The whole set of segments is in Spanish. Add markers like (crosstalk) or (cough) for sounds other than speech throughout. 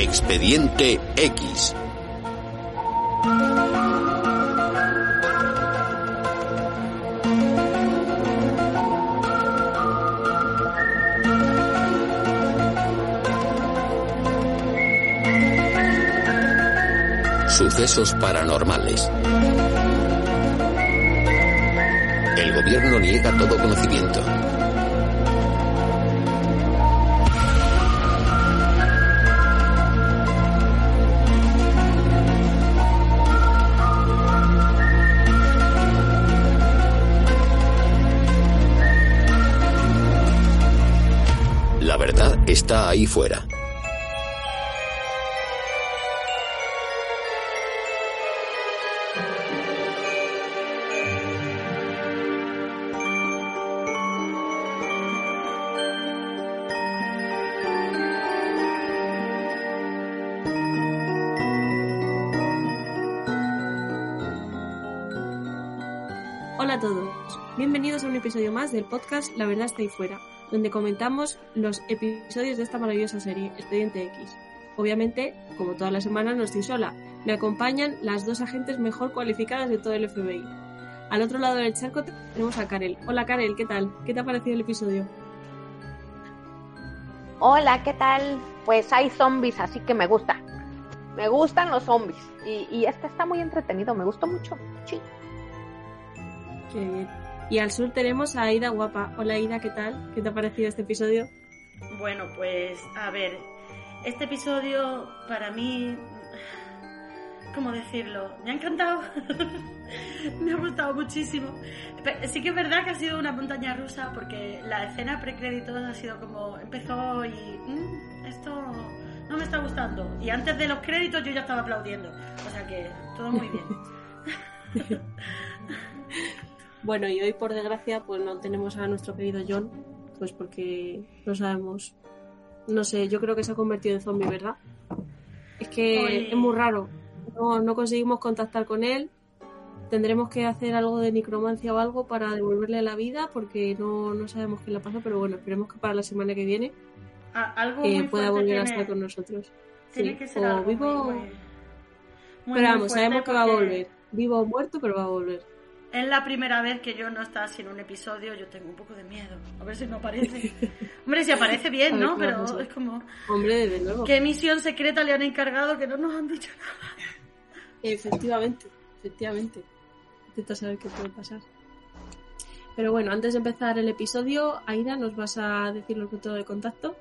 Expediente X. Sucesos paranormales. El gobierno niega todo conocimiento. Está ahí fuera. Hola a todos, bienvenidos a un episodio más del podcast La verdad está ahí fuera, donde comentamos los episodios de esta maravillosa serie, Expediente X. Obviamente, como toda la semana, no estoy sola, me acompañan las dos agentes mejor cualificadas de todo el FBI. Al otro lado del charco tenemos a Karel. Hola Karel, ¿qué tal? ¿Qué te ha parecido el episodio? Hola, ¿qué tal? Pues hay zombies, así que me gusta. Me gustan los zombies. Y, y este está muy entretenido, me gustó mucho. Sí. Qué bien. Y al sur tenemos a Aida Guapa. Hola Aida, ¿qué tal? ¿Qué te ha parecido este episodio? Bueno, pues a ver, este episodio para mí, ¿cómo decirlo? Me ha encantado, (laughs) me ha gustado muchísimo. Sí que es verdad que ha sido una montaña rusa porque la escena precréditos ha sido como empezó y "Mm, esto no me está gustando. Y antes de los créditos yo ya estaba aplaudiendo, o sea que todo muy bien. (laughs) Bueno, y hoy por desgracia pues no tenemos a nuestro querido John, pues porque no sabemos, no sé, yo creo que se ha convertido en zombie, ¿verdad? Es que Oye. es muy raro, no, no conseguimos contactar con él, tendremos que hacer algo de necromancia o algo para devolverle la vida porque no, no sabemos qué le pasa, pero bueno, esperemos que para la semana que viene A- algo eh, muy pueda volver a estar con nosotros. Tiene Sí, que ser o algo vivo, muy, muy- muy, pero vamos, sabemos que va a volver, vivo o muerto, pero va a volver. Es la primera vez que yo no está sin un episodio, yo tengo un poco de miedo. A ver si no aparece. (laughs) Hombre, si aparece bien, ¿no? Pero es como, Hombre, desde luego. ¿qué misión secreta le han encargado que no nos han dicho nada? Efectivamente, efectivamente. Intenta saber qué puede pasar. Pero bueno, antes de empezar el episodio, Aida, ¿nos vas a decir los métodos de contacto?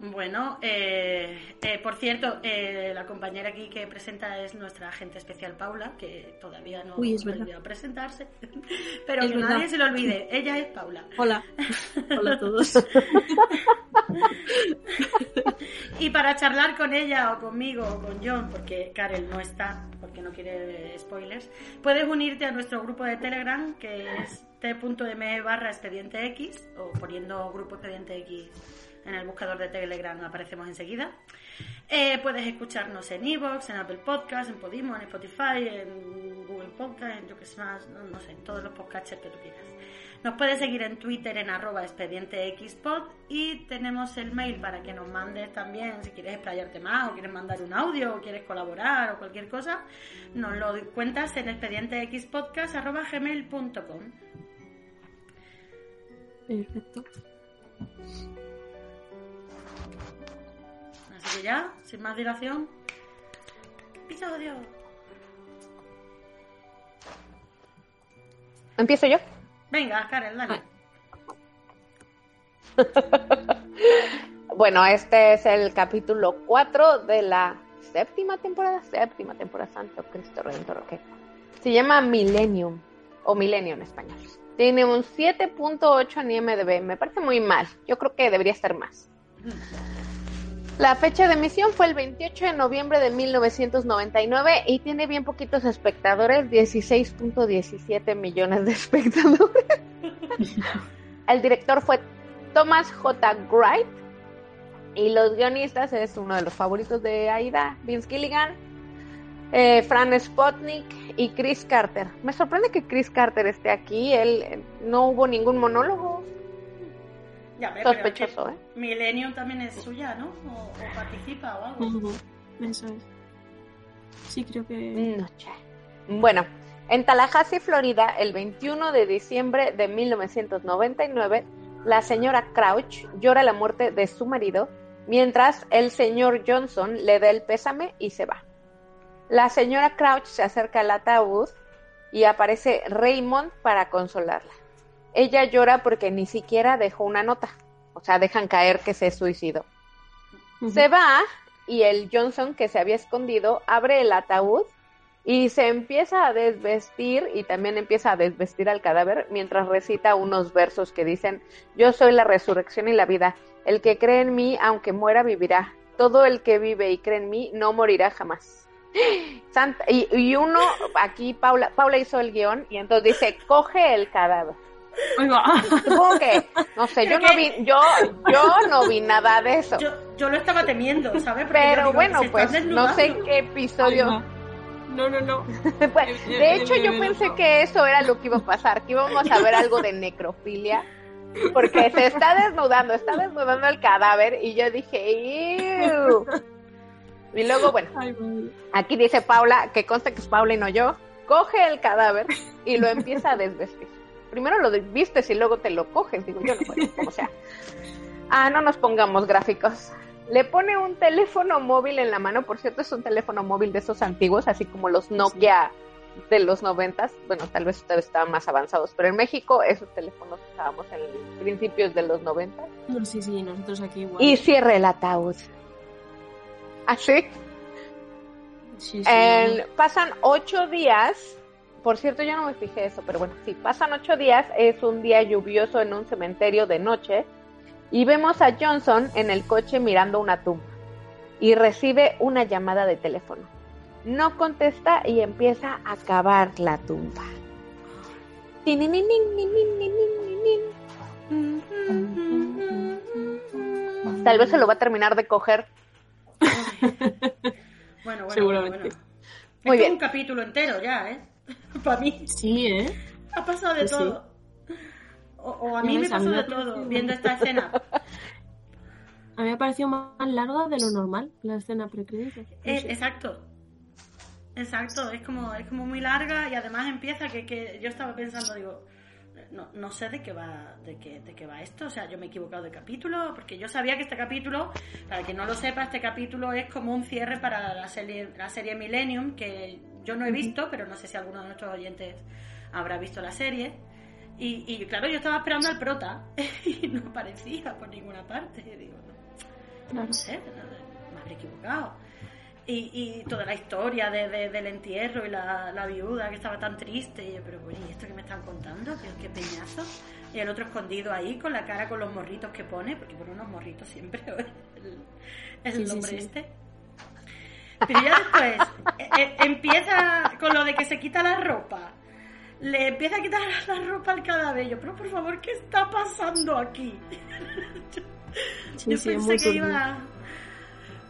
Bueno, eh, eh, por cierto, eh, la compañera aquí que presenta es nuestra agente especial Paula, que todavía no Uy, es olvidó presentarse. (laughs) Pero Es que verdad. nadie se lo olvide, ella es Paula. Hola. (laughs) Hola a todos. Y para charlar con ella o conmigo o con John, porque Karel no está, porque no quiere spoilers, puedes unirte a nuestro grupo de Telegram, que es t.me barra expediente X, o poniendo grupo expediente X en el buscador de Telegram aparecemos enseguida. Eh, puedes escucharnos en Evox, en Apple Podcast, en Podimo, en Spotify, en Google Podcast, en yo que sé más, no, no sé, en todos los podcasters que tú quieras. Nos puedes seguir en Twitter en arroba expedientexpod y tenemos el mail para que nos mandes también si quieres explayarte más o quieres mandar un audio o quieres colaborar o cualquier cosa. Nos lo cuentas en expedientexpodcast.gmail.com Perfecto. Así que ya, sin más dilación, episodio. ¿Empiezo yo? Venga, Karen, dale. (laughs) Bueno, este es el capítulo 4 de la séptima temporada, séptima temporada, Santo Cristo Redentor, ok. Se llama Millennium, o Milenio en español. Tiene un 7.8 en IMDb, me parece muy mal, yo creo que debería estar más. (laughs) La fecha de emisión fue el 28 de noviembre de 1999 y tiene bien poquitos espectadores, 16.17 millones de (laughs) espectadores. (laughs) el director fue Thomas J. Wright y los guionistas es uno de los favoritos de Aida, Vince Gilligan, eh, Fran Spotnik y Chris Carter. Me sorprende que Chris Carter esté aquí, él eh, no hubo ningún monólogo. Ya, Sospechoso, ¿eh? es que Millennium también es suya, ¿no? O, o participa o algo. Ujú, Eso es. Sí, creo que. Noche. Bueno, en Tallahassee, Florida, el 21 de diciembre de 1999, la señora Crouch llora la muerte de su marido, mientras el señor Johnson le da el pésame y se va. La señora Crouch se acerca al ataúd y aparece Raymond para consolarla. Ella llora porque ni siquiera dejó una nota, o sea, dejan caer que se suicidó. Se va y el Johnson que se había escondido abre el ataúd y se empieza a desvestir y también empieza a desvestir al cadáver mientras recita unos versos que dicen, yo soy la resurrección y la vida, el que cree en mí aunque muera vivirá, todo el que vive y cree en mí no morirá jamás. (gasps) Santa, y, y uno, aquí Paula, Paula hizo el guion y entonces dice, coge el cadáver. Oiga. Supongo que, no sé, yo no vi, yo, yo no vi nada de eso. Yo, yo lo estaba temiendo, ¿sabes? Porque Pero digo, bueno, pues no sé qué episodio. No, no, no. (laughs) Pues, de hecho, yo pensé que eso era lo que iba a pasar, que íbamos a ver algo de necrofilia, porque se está desnudando, está desnudando el cadáver y yo dije, "Ew". Y luego, bueno, aquí dice Paula, que consta que es Paula y no yo, coge el cadáver y lo empieza a desvestir. Primero lo desvistes y luego te lo coges, digo yo, no, bueno, como sea. (laughs) Ah, no nos pongamos gráficos. Le pone un teléfono móvil en la mano, por cierto, es un teléfono móvil de esos antiguos, así como los Nokia de los noventas. Bueno, tal vez ustedes estaban más avanzados, pero en México esos teléfonos usábamos en principios de los noventas. No, sí, sí, nosotros aquí igual. Y cierra el ataúd. Así. Sí, sí, En- pasan ocho días. Por cierto, yo no me fijé eso, pero bueno, sí, pasan ocho días. Es un día lluvioso en un cementerio de noche. Y vemos a Johnson en el coche mirando una tumba. Y recibe una llamada de teléfono. No contesta y empieza a cavar la tumba. Tal vez se lo va a terminar de coger. (laughs) Bueno, bueno, Seguramente. bueno, bueno. Muy es bien. un capítulo entero ya, ¿eh? (laughs) Para mí Sí, ¿eh? ha pasado de sí. todo. O, o a mí me pasó de todo viendo esta escena. (laughs) A mí me ha parecido más larga de lo normal la escena precréditos. No Eh, exacto. Exacto, es como, es como muy larga y además empieza que, que yo estaba pensando, digo, no, no sé de qué va de qué, de qué va esto, o sea, yo me he equivocado de capítulo, porque yo sabía que este capítulo, para quien no lo sepa, este capítulo es como un cierre para la serie, la serie Millennium, que yo no he visto, pero no sé si alguno de nuestros oyentes habrá visto la serie. Y, y claro, yo estaba esperando al prota (laughs) y no aparecía por ninguna parte. Y digo, no, no sé, me habré equivocado. Y, y toda la historia de, de- del entierro y la, la viuda que estaba tan triste. Y yo, pero bueno, ¿y esto que me están contando? ¿Qué, qué peñazo? Y el otro escondido ahí con la cara con los morritos que pone, porque pone unos morritos siempre, (laughs) el, el Sí, sí, hombre sí. este. Pero ya después eh, eh, empieza con lo de que se quita la ropa. Le empieza a quitar (laughs) la ropa al cadáver. Yo, pero por favor, ¿qué está pasando aquí? (laughs) Yo es pensé que iba.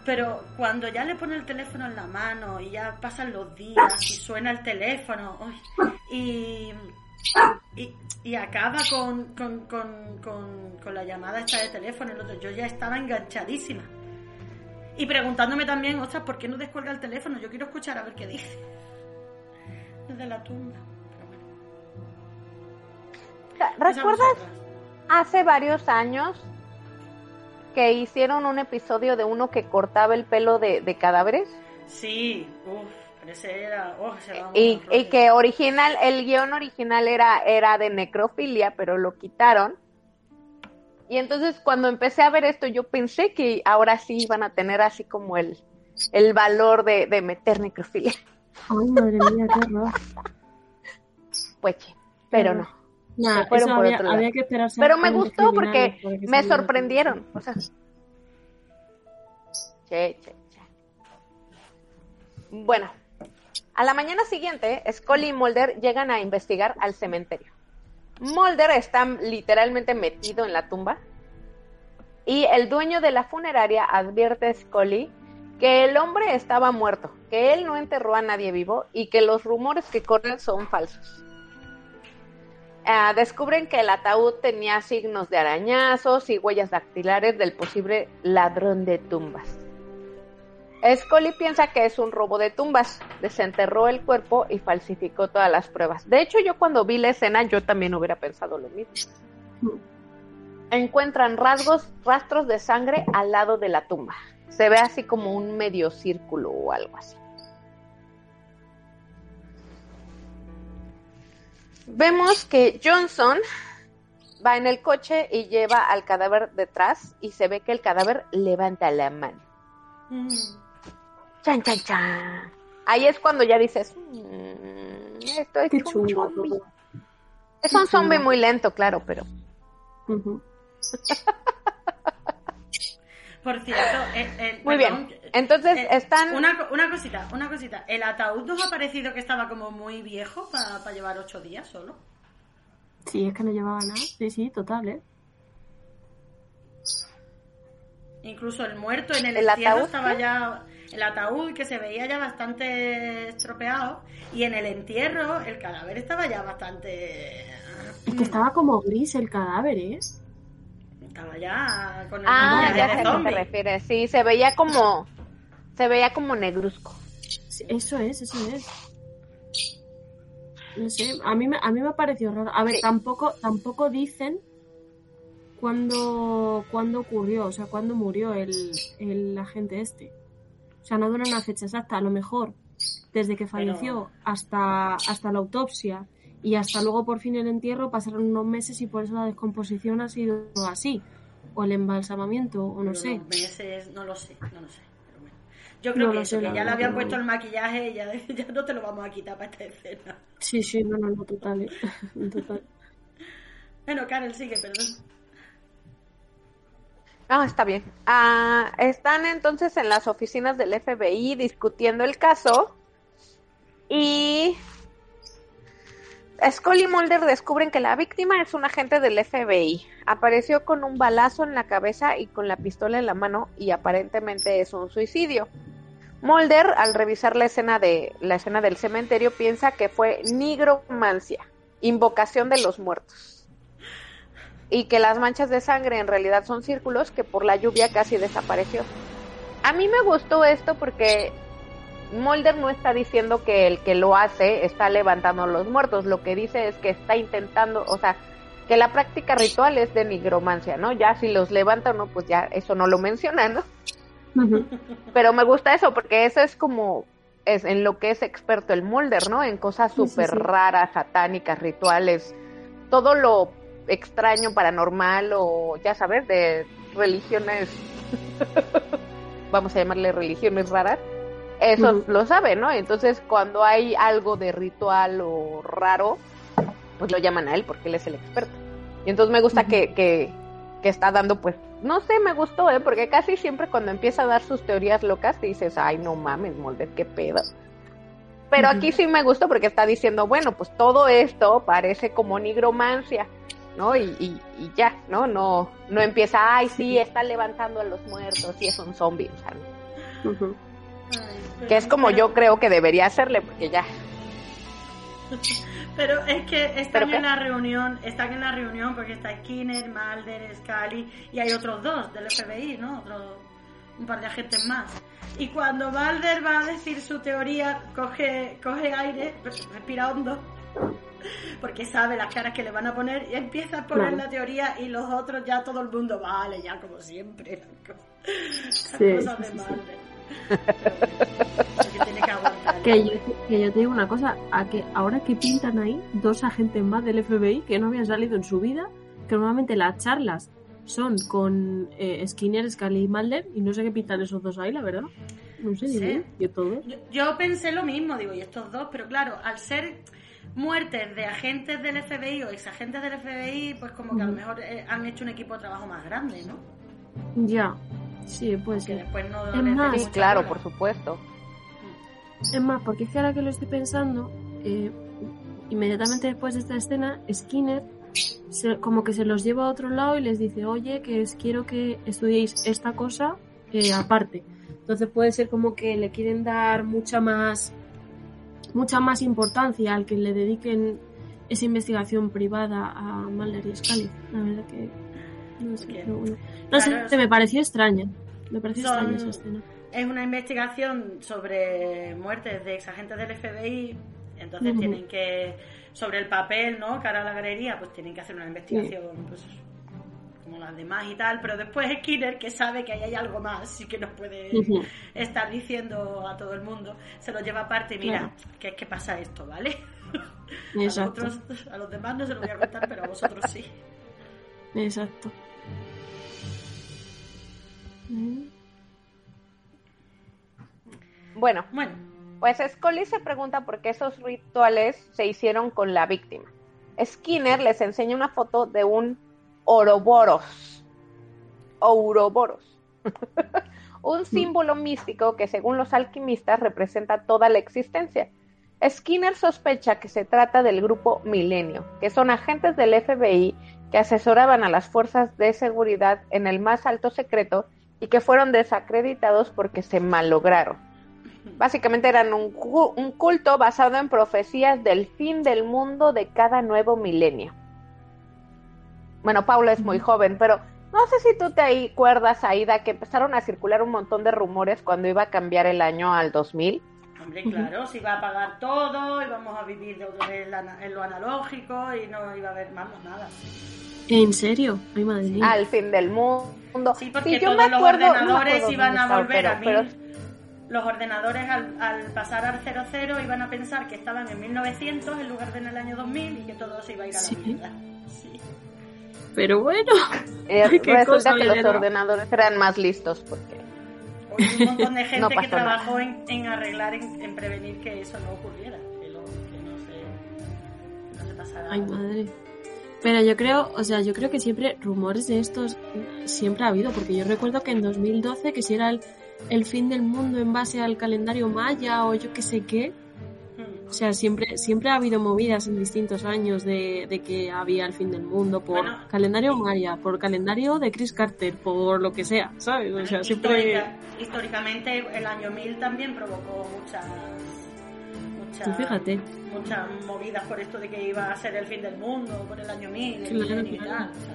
Pero cuando ya le pone el teléfono en la mano y ya pasan los días y suena el teléfono y, y, y acaba con, con, con, con, la llamada esta de teléfono, el otro, yo ya estaba enganchadísima. Y preguntándome también, ostras, ¿por qué no descuelga el teléfono? Yo quiero escuchar a ver qué dice. Desde la tumba. Pero bueno, ¿Recuerdas hace varios años que hicieron un episodio de uno que cortaba el pelo de, de cadáveres? Sí, uff, ese era. Oh, era Y, y que original, el guion original era, era de necrofilia, pero lo quitaron. Y entonces cuando empecé a ver esto, yo pensé que ahora sí iban a tener así como el, el valor de, de meter necrofilia. Ay, madre mía, qué horror. Pues sí, pero no. Nah, Se fueron eso por había, otro lado. había que esperarse Pero me gustó porque me sorprendieron. O sea, Che, che, che. Bueno, a la mañana siguiente, Scully y Mulder llegan a investigar al cementerio. Mulder está literalmente metido en la tumba y el dueño de la funeraria advierte a Scully que el hombre estaba muerto, que él no enterró a nadie vivo y que los rumores que corren son falsos. Ah, descubren que el ataúd tenía signos de arañazos y huellas dactilares del posible ladrón de tumbas. Scully piensa que es un robo de tumbas, desenterró el cuerpo y falsificó todas las pruebas. De hecho, yo cuando vi la escena, yo también hubiera pensado lo mismo. Encuentran rasgos, rastros de sangre al lado de la tumba. Se ve así como un medio círculo o algo así. Vemos que Johnson va en el coche y lleva al cadáver detrás y se ve que el cadáver levanta la mano. Mm. Chan, chan, chan. Ahí es cuando ya dices, "Mm, esto es Qué un zombie". Es un zombie muy lento, claro, pero Ujú. Por cierto, el- el- muy perdón, bien. Entonces eh, están Una, co- una cosita, una cosita. ¿El ataúd nos ha parecido que estaba como muy viejo para llevar ocho días solo? Sí, es que no llevaba nada. Sí, sí, total, ¿eh? Incluso el muerto en el, ¿El entierro ataúd estaba qué? ya... El ataúd que se veía ya bastante estropeado y en el entierro el cadáver estaba ya bastante... Es que estaba como gris el cadáver, ¿eh? Estaba ya con el Ah, ya de sé a qué te zombie. refieres. Sí, se veía como se veía como negruzco. Sí, Eso es, eso es. No sé, a mí me, a mí me ha parecido raro. A ver, Sí. tampoco, tampoco dicen cuándo, cuándo ocurrió, o sea, cuándo murió el, el agente este. O sea, no dan una fecha exacta. A lo mejor desde que falleció hasta, hasta la autopsia y hasta luego por fin el entierro pasaron unos meses y por eso la descomposición ha sido así. O el embalsamamiento, o no sé. meses, no lo sé, no lo sé. Pero bueno. Yo creo No que eso, sé, que ya le habían puesto no. el maquillaje y ya, (laughs) ya no te lo vamos a quitar para esta escena. Sí, sí, no, no, no, total. ¿eh? (laughs) total. Bueno, Karel, sigue, perdón. Ah, está bien. Ah, están entonces en las oficinas del FBI discutiendo el caso y Scully y Mulder descubren que la víctima es un agente del FBI. Apareció con un balazo en la cabeza y con la pistola en la mano y aparentemente es un suicidio. Mulder, al revisar la escena de la escena del cementerio, piensa que fue nigromancia, invocación de los muertos y que las manchas de sangre en realidad son círculos que por la lluvia casi desapareció. A mí me gustó esto porque Mulder no está diciendo que el que lo hace está levantando a los muertos, lo que dice es que está intentando, o sea, que la práctica ritual es de nigromancia, ¿no? Ya si los levanta o no, pues ya eso no lo menciona, ¿no? Pero me gusta eso porque eso es como es en lo que es experto el Mulder, ¿no? En cosas Sí, sí, súper sí. raras, satánicas, rituales, todo lo extraño, paranormal o ya sabes, de religiones, (laughs) vamos a llamarle religiones raras, eso lo sabe, ¿no? Entonces cuando hay algo de ritual o raro, pues lo llaman a él porque él es el experto. Y entonces me gusta que, que, que está dando, pues, no sé, me gustó, ¿eh? Porque casi siempre cuando empieza a dar sus teorías locas dices, ay, no mames, Mulder, qué pedo. Pero aquí sí me gusta porque está diciendo, bueno, pues todo esto parece como nigromancia, ¿no? Y, y, y ya, ¿no? No no empieza, ay, sí, está levantando a los muertos y es un zombie, o sea, no. Que es como pero- yo creo que debería hacerle, porque ya, (laughs) Pero es que ¿Pero están qué? en la reunión, están en la reunión porque está Skinner, Mulder, Scully y hay otros dos del FBI, ¿no? Otro, un par de agentes más. Y cuando Mulder va a decir su teoría, coge, coge aire, respira hondo, (laughs) porque sabe las caras que le van a poner y empieza a poner la teoría y los otros ya todo el mundo vale, ya como siempre. Las (laughs) cosas, las Sí, cosas sí, de sí, sí. Tiene que aguantar. Que yo, que yo te digo una cosa, a que ahora que pintan ahí dos agentes más del FBI que no habían salido en su vida, que normalmente las charlas son con eh, Skinner, Scully y Mulder, y no sé qué pintan esos dos ahí, la verdad. No sé, Sí. yo todo. Yo, yo pensé lo mismo, digo, y estos dos, pero claro, al ser muertes de agentes del FBI o exagentes del FBI, pues como que a lo mejor eh, han hecho un equipo de trabajo más grande, ¿no? Ya, Sí, puede ser. después no Es más- Sí, claro, por supuesto. Es más, porque es que ahora que lo estoy pensando, eh, inmediatamente después de esta escena, Skinner se- como que se los lleva a otro lado y les dice, oye, que es- quiero que estudiéis esta cosa eh, aparte. Entonces puede ser como que le quieren dar mucha más mucha más importancia al que le dediquen esa investigación privada a Mulder y Scully. La verdad que no sé, Bien. pero bueno. No Claro, sé, me pareció extraña. Me pareció Son- extraña esa escena. Es una investigación sobre muertes de exagentes del FBI, entonces tienen que, sobre el papel, ¿no? Cara a la galería, pues tienen que hacer una investigación, pues, como las demás y tal, pero después Skinner, que sabe que ahí hay algo más y que nos puede estar diciendo a todo el mundo, se lo lleva aparte y mira, Claro. que es que pasa esto, ¿vale? (laughs) Exacto. A, nosotros- a los demás no se lo voy a contar, pero a vosotros sí. Exacto. Mm. Bueno, Bueno, pues Scully se pregunta por qué esos rituales se hicieron con la víctima. Skinner les enseña una foto de un Ouroboros. Ouroboros. (laughs) un símbolo místico que según los alquimistas representa toda la existencia. Skinner sospecha que se trata del grupo Milenio, que son agentes del FBI que asesoraban a las fuerzas de seguridad en el más alto secreto y que fueron desacreditados porque se malograron. Básicamente eran un, cu- un culto basado en profecías del fin del mundo de cada nuevo milenio. Bueno, Paula es muy joven, pero no sé si tú te acuerdas, Aida, que empezaron a circular un montón de rumores cuando iba a cambiar el año al 2000. Hombre, claro, se iba a pagar todo, íbamos a vivir de otra vez en la- en lo analógico y no iba a haber vamos, nada. ¿En serio? Ay, madre mía. Al fin del mundo. Sí, porque yo todos me los acuerdo- no me ordenadores iban a estaba, volver pero- a pero- mil. Los ordenadores al, al pasar al 00 iban a pensar que estaban en 1900 en lugar de en el año 2000 y que todo se iba a ir a la Sí. mierda. Sí. Pero bueno. Eh, (laughs) resulta cosa, que los ordenadores eran más listos porque Hoy un montón de (laughs) gente No que trabajó en, en arreglar, en, en prevenir que eso no ocurriera, que, lo- que no, se, no se pasara. Ay, madre. Pero yo creo, o sea, yo creo que siempre rumores de estos siempre ha habido, porque yo recuerdo que en 2012, que si era el, el fin del mundo en base al calendario maya o yo qué sé qué. O sea, siempre, siempre ha habido movidas en distintos años de, de que había el fin del mundo por Bueno. calendario maya, por calendario de Chris Carter, por lo que sea, ¿sabes? O sea, siempre... Histórica- históricamente el año 1000 también provocó muchas muchas fíjate. muchas movidas por esto de que iba a ser el fin del mundo por el año 1000 el Claro, y tal, o sea.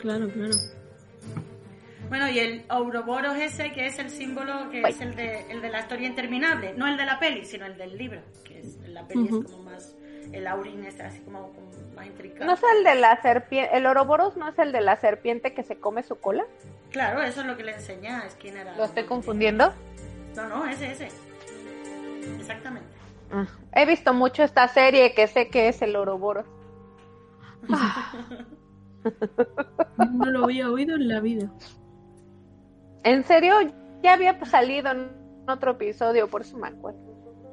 Claro, claro. Bueno y el Ouroboros ese que es el símbolo que es el de, el de la historia interminable no el de la peli sino el del libro que es la peli es como más el aurin es así como, como más intricado ¿No es el de la serpiente? ¿El Ouroboros no es el de la serpiente que se come su cola? claro eso es lo que le enseña a Skinner a- ¿Lo estoy confundiendo? no no ese ese exactamente Ah, He visto mucho esta serie que sé que es el Ouroboros. (laughs) No lo había oído en la vida. ¿En serio? Ya había salido en otro episodio, por eso me acuerdo.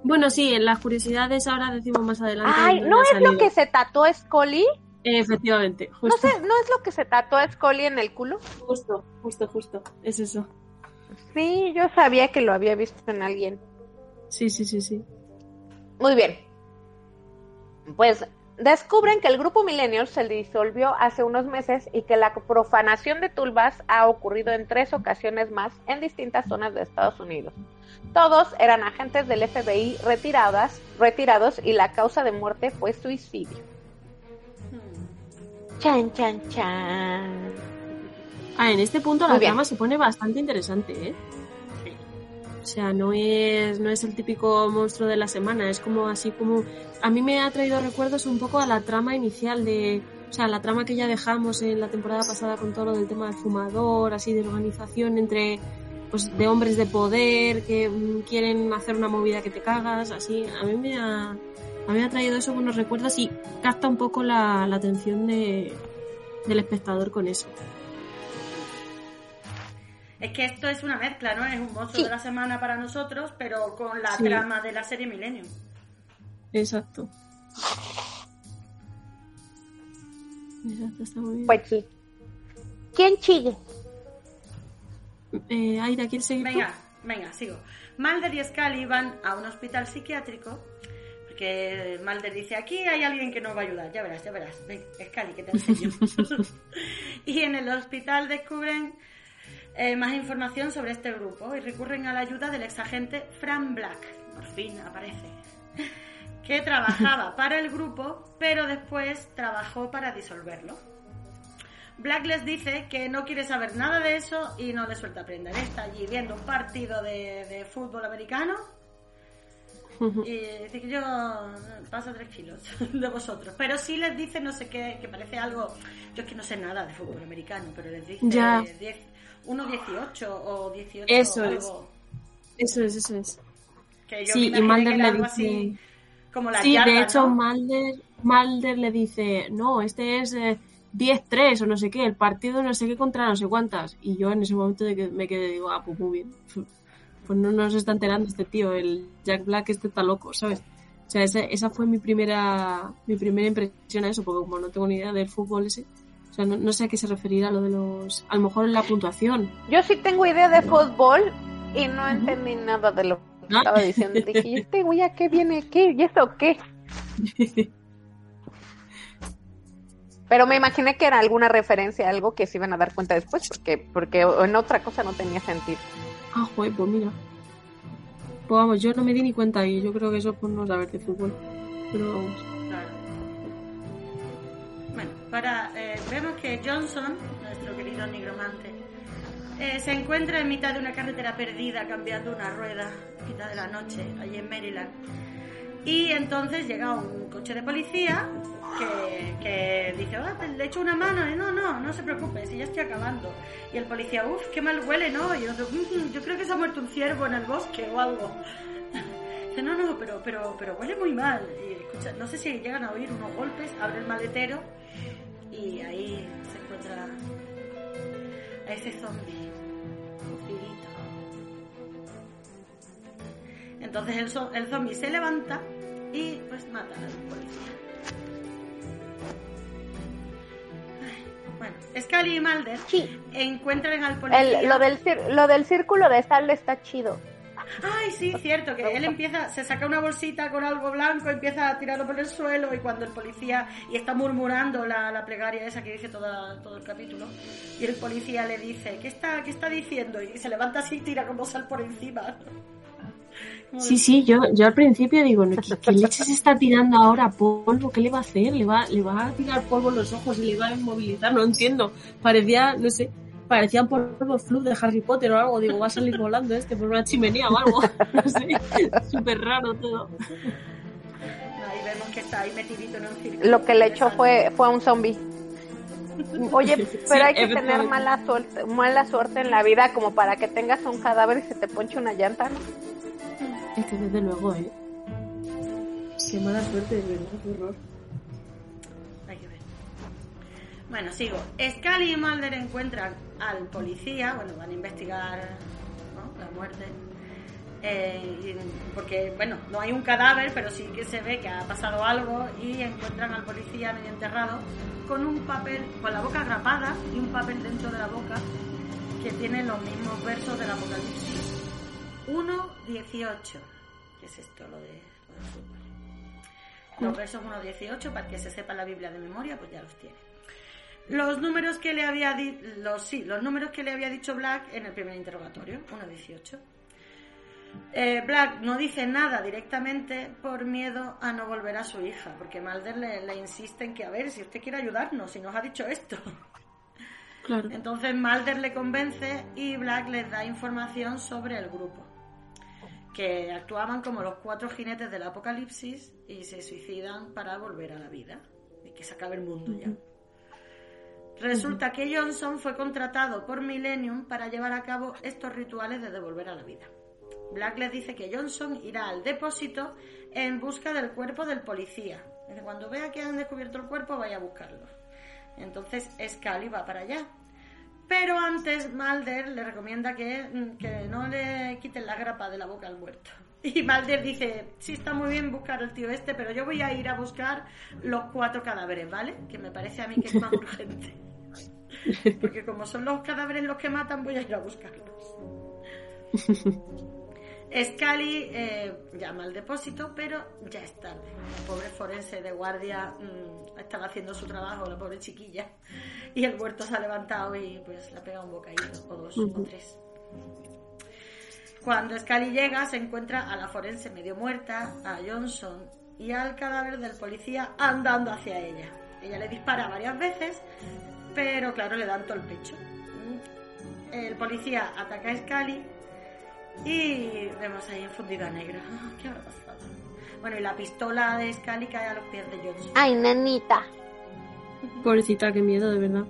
Bueno, sí, en las curiosidades ahora decimos más adelante. Ay, ¿no es lo que se tatuó Scully? Efectivamente, ¿No, justo, sé, ¿No es lo que se tatuó Scully en el culo? justo, justo, justo. Es eso. Sí, yo sabía que lo había visto en alguien. Sí, sí, sí, sí. Muy bien. Pues descubren que el grupo Millennial se disolvió hace unos meses y que la profanación de turbas ha ocurrido en tres ocasiones más en distintas zonas de Estados Unidos. Todos eran agentes del FBI retiradas, retirados y la causa de muerte fue suicidio. Hmm. Chan, chan, chan. Ah, en este punto Muy la bien. trama se pone bastante interesante, ¿eh? Sea, no es, no es el típico monstruo de la semana, es como así como... A mí me ha traído recuerdos un poco a la trama inicial de... O sea, la trama que ya dejamos en la temporada pasada con todo lo del tema del fumador, así de organización entre... Pues de hombres de poder que mm, quieren hacer una movida que te cagas, así. A mí me ha, a mí me ha traído eso buenos recuerdos y capta un poco la, la atención de, del espectador con eso. Es que esto es una mezcla, ¿no? Es un monstruo Sí. de la semana para nosotros, pero con la Sí. trama de la serie Millennium. Exacto. Exacto, está muy bien. Pues sí. ¿Quién sigue? Eh, Aida, ¿quieres seguir tú? Venga, venga, sigo. Mulder y Scully van a un hospital psiquiátrico porque Mulder dice, aquí hay alguien que nos va a ayudar, ya verás, ya verás. Ven, Scully, que te enseño. (laughs) (laughs) y en el hospital descubren eh, más información sobre este grupo y recurren a la ayuda del exagente Fran Black. Por fin aparece. (laughs) Que trabajaba (laughs) para el grupo, pero después trabajó para disolverlo. Black les dice que no quiere saber nada de eso y no le suelta prenda. Él está allí viendo un partido de, de fútbol americano y dice que yo paso tres kilos (laughs) de vosotros. Pero sí les dice no sé qué, que parece algo. Yo es que no sé nada de fútbol americano, pero les dice Ya. 10, 1.18 o 18 Eso o es. algo. Eso es, eso es. Que yo Sí, y Mulder le dice... así como la Sí, yarda, de hecho, ¿no? Mulder, Mulder le dice, no, este es eh, 10-3 o no sé qué, el partido no sé qué contra no sé cuántas. Y yo en ese momento de que me quedé, digo, ah, pues muy bien. (laughs) Pues no nos está enterando este tío, el Jack Black este está loco, ¿sabes? O sea, esa, esa fue mi primera mi primera impresión a eso, porque como no tengo ni idea del fútbol ese, o sea, no, no sé a qué se referirá lo de los... A lo mejor en la puntuación. Yo sí tengo idea de fútbol y no entendí nada de lo que Ah. estaba diciendo. Dije, ¿y este güey a qué viene? ¿Qué? ¿Y eso qué? Pero me imaginé que era alguna referencia a algo que se iban a dar cuenta después, porque, porque en otra cosa no tenía sentido. Ah, joder, pues mira. Pues vamos, yo no me di ni cuenta y yo creo que eso por no saber de fútbol. Pero vamos. Para, eh, vemos que Johnson, nuestro querido nigromante, eh, se encuentra en mitad de una carretera perdida cambiando una rueda mitad de la noche, allí en Maryland. Y entonces llega un coche de policía que, dice, "Ah, te- le echo una mano. Y no, no, no se preocupe, si ya estoy acabando. Y el policía, uff, qué mal huele, ¿no? Y otro, "Mm, yo creo que se ha muerto un ciervo en el bosque o algo. (laughs) Dice, no, no, pero, pero, pero huele muy mal. Y no sé si llegan a oír unos golpes, abre el maletero y ahí se encuentra a ese zombie. Virito. Entonces el, el zombie se levanta y pues mata al policía. Bueno, Scully y Mulder Sí. encuentran al policía. El, lo, del lo del círculo de sal está chido. Ay, sí, cierto, que él empieza, se saca una bolsita con algo blanco, empieza a tirarlo por el suelo y cuando el policía, y está murmurando la, la plegaria esa que dice toda, todo el capítulo, y el policía le dice, ¿qué está, qué está diciendo? Y se levanta así y tira como sal por encima. Sí, sí, yo, yo al principio digo. ¿qué, qué leche se está tirando ahora? ¿Polvo? ¿Qué le va a hacer? ¿Le va, ¿Le va a tirar polvo en los ojos y le va a inmovilizar? No entiendo. Parecía, no sé, parecían polvos flu de Harry Potter o algo. Digo, va a salir volando este por una chimenea o algo. (laughs) No sé, súper raro todo. Ahí vemos que está ahí metidito en un círculo. Lo que le echó fue, fue a un zombie. Oye, pero hay que tener mala suerte, mala suerte en la vida como para que tengas un cadáver y se te ponche una llanta, ¿no? Es que desde luego, ¿eh? Qué mala suerte, de verdad, qué horror. Hay que ver. Bueno, sigo. Scully y Mulder encuentran al policía, bueno, van a investigar ¿no? la muerte. Eh, porque, bueno, no hay un cadáver, pero sí que se ve que ha pasado algo y encuentran al policía medio enterrado con un papel, con la boca agrapada y un papel dentro de la boca que tiene los mismos versos del Apocalipsis 1.18. ¿Qué es esto, lo de, lo del fútbol? Los versos 1.18, para que se sepa la Biblia de memoria, pues ya los tiene. Los números que le había di- los sí, los números que le había dicho Black en el primer interrogatorio, 1.18. Eh, Black no dice nada directamente por miedo a no volver a su hija, porque Mulder le, le insiste en que, a ver, si usted quiere ayudarnos, si nos ha dicho esto. Claro. Entonces Mulder le convence y Black les da información sobre el grupo, que actuaban como los cuatro jinetes del apocalipsis y se suicidan para volver a la vida y que se acabe el mundo ya. Resulta que Johnson fue contratado por Millennium para llevar a cabo estos rituales de devolver a la vida. Black les dice que Johnson irá al depósito en busca del cuerpo del policía. Dice, Cuando vea que han descubierto el cuerpo, vaya a buscarlo. Entonces Scully va para allá. Pero antes Mulder le recomienda que, mm, que no le quiten la grapa de la boca al muerto. Y Mulder dice, sí está muy bien buscar al tío este, pero yo voy a ir a buscar los cuatro cadáveres, ¿vale? Que me parece a mí que es más (laughs) urgente. (laughs) Porque como son los cadáveres los que matan, voy a ir a buscarlos. (laughs) Scully eh, llama al depósito, pero ya es tarde. La pobre forense de guardia mm, estaba haciendo su trabajo, la pobre chiquilla. Y el muerto se ha levantado y pues le ha pegado un bocadillo, o dos, o tres. Cuando Scully llega, se encuentra a la forense medio muerta, a Johnson y al cadáver del policía andando hacia ella. Ella le dispara varias veces, pero claro, le dan todo el pecho. El policía ataca a Scully y vemos ahí enfundido a negro. Ah, ¿Qué habrá pasado? Bueno, y la pistola de Scully cae a los pies de Johnson. Ay, nenita. Pobrecita, qué miedo, de verdad.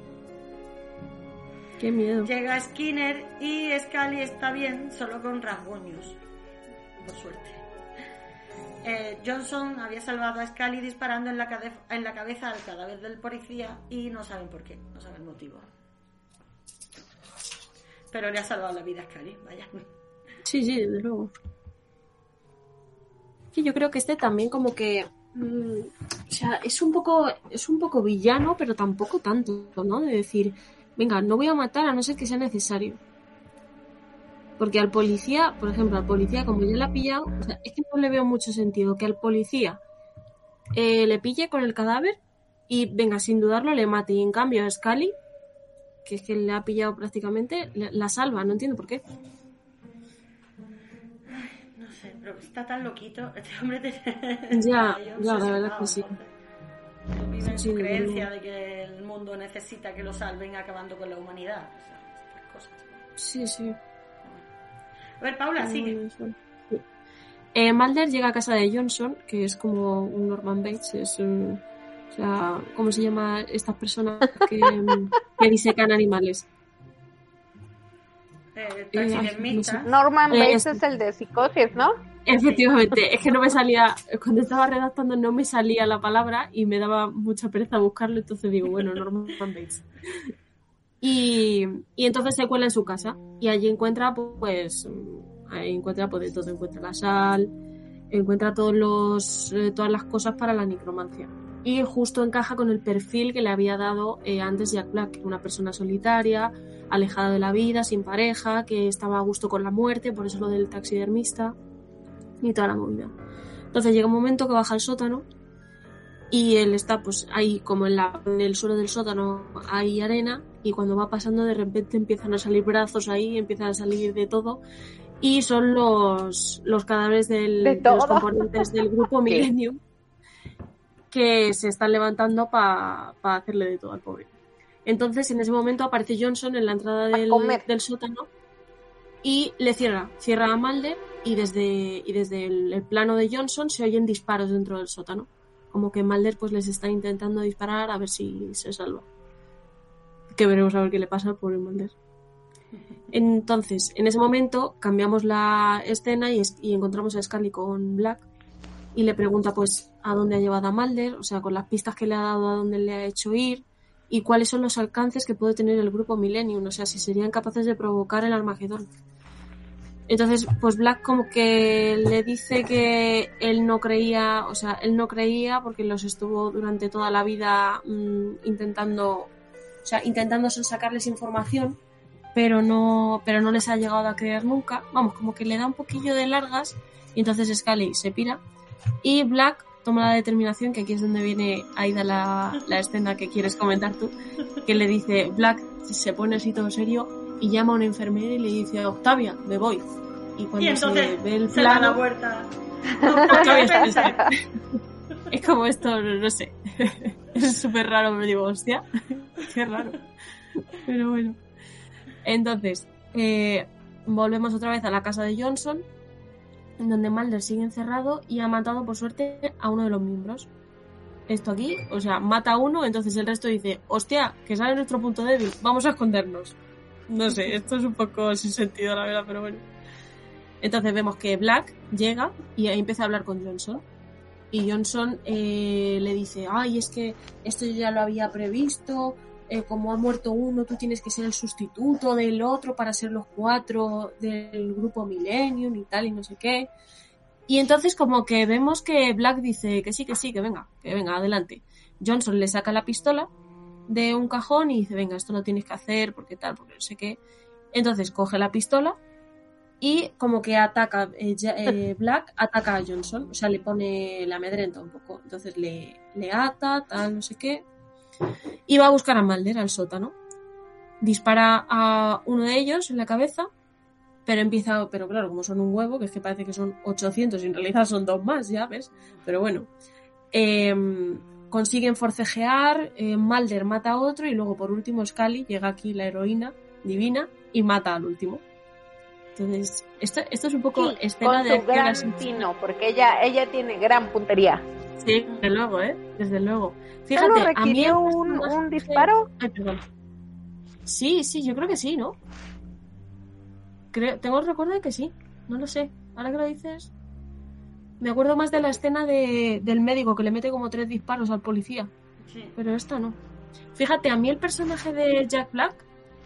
Qué miedo. Llega Skinner y Scully está bien, solo con rasguños. Por suerte. Eh, Johnson había salvado a Scully disparando en la, en la cabeza al cadáver del policía y no saben por qué, no saben el motivo. Pero le ha salvado la vida a Scully, vaya. Sí, sí, desde luego. Sí, yo creo que este también como que mm, o sea, es un poco es un poco villano, pero tampoco tanto, ¿no? De decir, venga, no voy a matar a no ser que sea necesario. Porque al policía, por ejemplo, al policía como ya la ha pillado, o sea, es que no le veo mucho sentido que al policía eh, le pille con el cadáver y venga, sin dudarlo, le mate. Y en cambio a Scully, que es que le ha pillado prácticamente, la- salva, no entiendo por qué. No sé, pero está tan loquito. (laughs) Este hombre te... Ya, (laughs) ya, la verdad obsesionado, que sí. Vive en su creencia de que el mundo necesita que lo salven acabando con la humanidad. O sea, estas cosas. Sí, sí. A ver, Paula, sigue. Sí. Eh, Mulder llega a casa de Johnson, que es como un Norman Bates, es un, o sea, ¿cómo se llama estas personas que, (laughs) mm, que disecan animales? Eh, Eh. Norman Eh, Bates es- es el de psicosis, ¿no? Efectivamente, es que no me salía, cuando estaba redactando no me salía la palabra y me daba mucha pereza buscarlo, entonces digo, bueno, Norman Bates. Y, y entonces se cuela en su casa y allí encuentra, pues, ahí encuentra pues de todo, encuentra la sal, encuentra todos los, eh, todas las cosas para la necromancia. Y justo encaja con el perfil que le había dado eh, antes Jack Black, una persona solitaria, alejada de la vida, sin pareja, que estaba a gusto con la muerte, por eso lo del taxidermista y toda la movida. Entonces llega un momento que baja al sótano y él está pues ahí como en, la, en el suelo del sótano hay arena y cuando va pasando de repente empiezan a salir brazos ahí, empiezan a salir de todo y son los, los cadáveres del- ¿De de, los componentes del grupo (laughs) Millennium que se están levantando para hacerle de todo al pobre. Entonces en ese momento aparece Johnson en la entrada Pa' del, del sótano y le cierra, cierra a Mulder y desde, y desde el, el plano de Johnson se oyen disparos dentro del sótano. Como que Mulder pues les está intentando disparar a ver si se salva. Que veremos a ver qué le pasa al pobre Mulder. Entonces, en ese momento cambiamos la escena y, encontramos a Scully con Black y le pregunta pues a dónde ha llevado a Mulder, o sea, con las pistas que le ha dado a dónde le ha hecho ir y cuáles son los alcances que puede tener el grupo Millennium, o sea, si serían capaces de provocar el Armagedón. Entonces, pues Black como que le dice que él no creía, o sea, él no creía porque los estuvo durante toda la vida mm, intentando, o sea, intentando sacarles información, pero no, pero no les ha llegado a creer nunca. Vamos, como que le da un poquillo de largas y entonces Scully se pira y Black toma la determinación, que aquí es donde viene Aida la, la escena que quieres comentar tú, que le dice, Black se pone así todo serio y llama a una enfermera y le dice, Octavia, me voy. Y cuando Y entonces se ve el se da la plano, vuelta. (laughs) Octavia está (laughs) es como esto, no sé, (laughs) es súper raro, me digo, hostia, (laughs) qué raro. Pero bueno. Entonces, eh, volvemos otra vez a la casa de Johnson, en donde Mulder sigue encerrado y ha matado, por suerte, a uno de los miembros. Esto aquí, o sea, mata a uno, entonces el resto dice, hostia, que sale nuestro punto débil, vamos a escondernos. No sé, esto es un poco sin sentido, la verdad, pero bueno. Entonces vemos que Black llega y empieza a hablar con Johnson. Y Johnson eh, le dice, ay, es que esto ya lo había previsto, eh, como ha muerto uno, tú tienes que ser el sustituto del otro para ser los cuatro del grupo Millennium y tal y no sé qué. Y entonces como que vemos que Black dice que sí, que sí, que venga, que venga, adelante. Johnson le saca la pistola de un cajón y dice, venga, esto lo tienes que hacer porque tal, porque no sé qué. Entonces coge la pistola y como que ataca, eh, eh, Black ataca a Johnson, o sea, le pone la amedrenta un poco. Entonces le, le ata, tal, no sé qué. Y va a buscar a Mulder al sótano. Dispara a uno de ellos en la cabeza, pero empieza, pero claro, como son un huevo, que es que parece que son 800 y en realidad son dos más, ya ves. Pero bueno, eh, consiguen forcejear, eh, Mulder mata a otro y luego por último Scully llega aquí la heroína divina y mata al último. Entonces, esto, esto es un poco Sí, escena con de gran tino, porque ella, ella tiene gran puntería. Sí, desde luego, ¿eh? Desde luego. ¿Solo Fíjate, a mí un, personaje- un disparo? Ay, perdón. Sí, sí, yo creo que sí, ¿no? Creo, tengo el recuerdo de que sí. No lo sé. Ahora que lo dices. Me acuerdo más de la escena de, del médico que le mete como tres disparos al policía. Sí. Pero esta no. Fíjate, a mí el personaje de Jack Black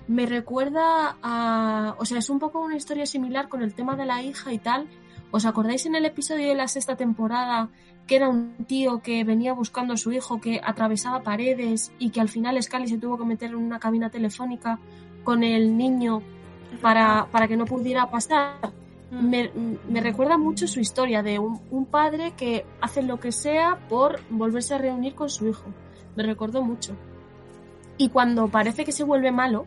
me recuerda a. O sea, es un poco una historia similar con el tema de la hija y tal. ¿Os acordáis en el episodio de la sexta temporada que era un tío que venía buscando a su hijo que atravesaba paredes y que al final Scully se tuvo que meter en una cabina telefónica con el niño para, para que no pudiera pasar? Mm. me, me recuerda mucho su historia de un, un padre que hace lo que sea por volverse a reunir con su hijo. Me recordó mucho. Y cuando parece que se vuelve malo,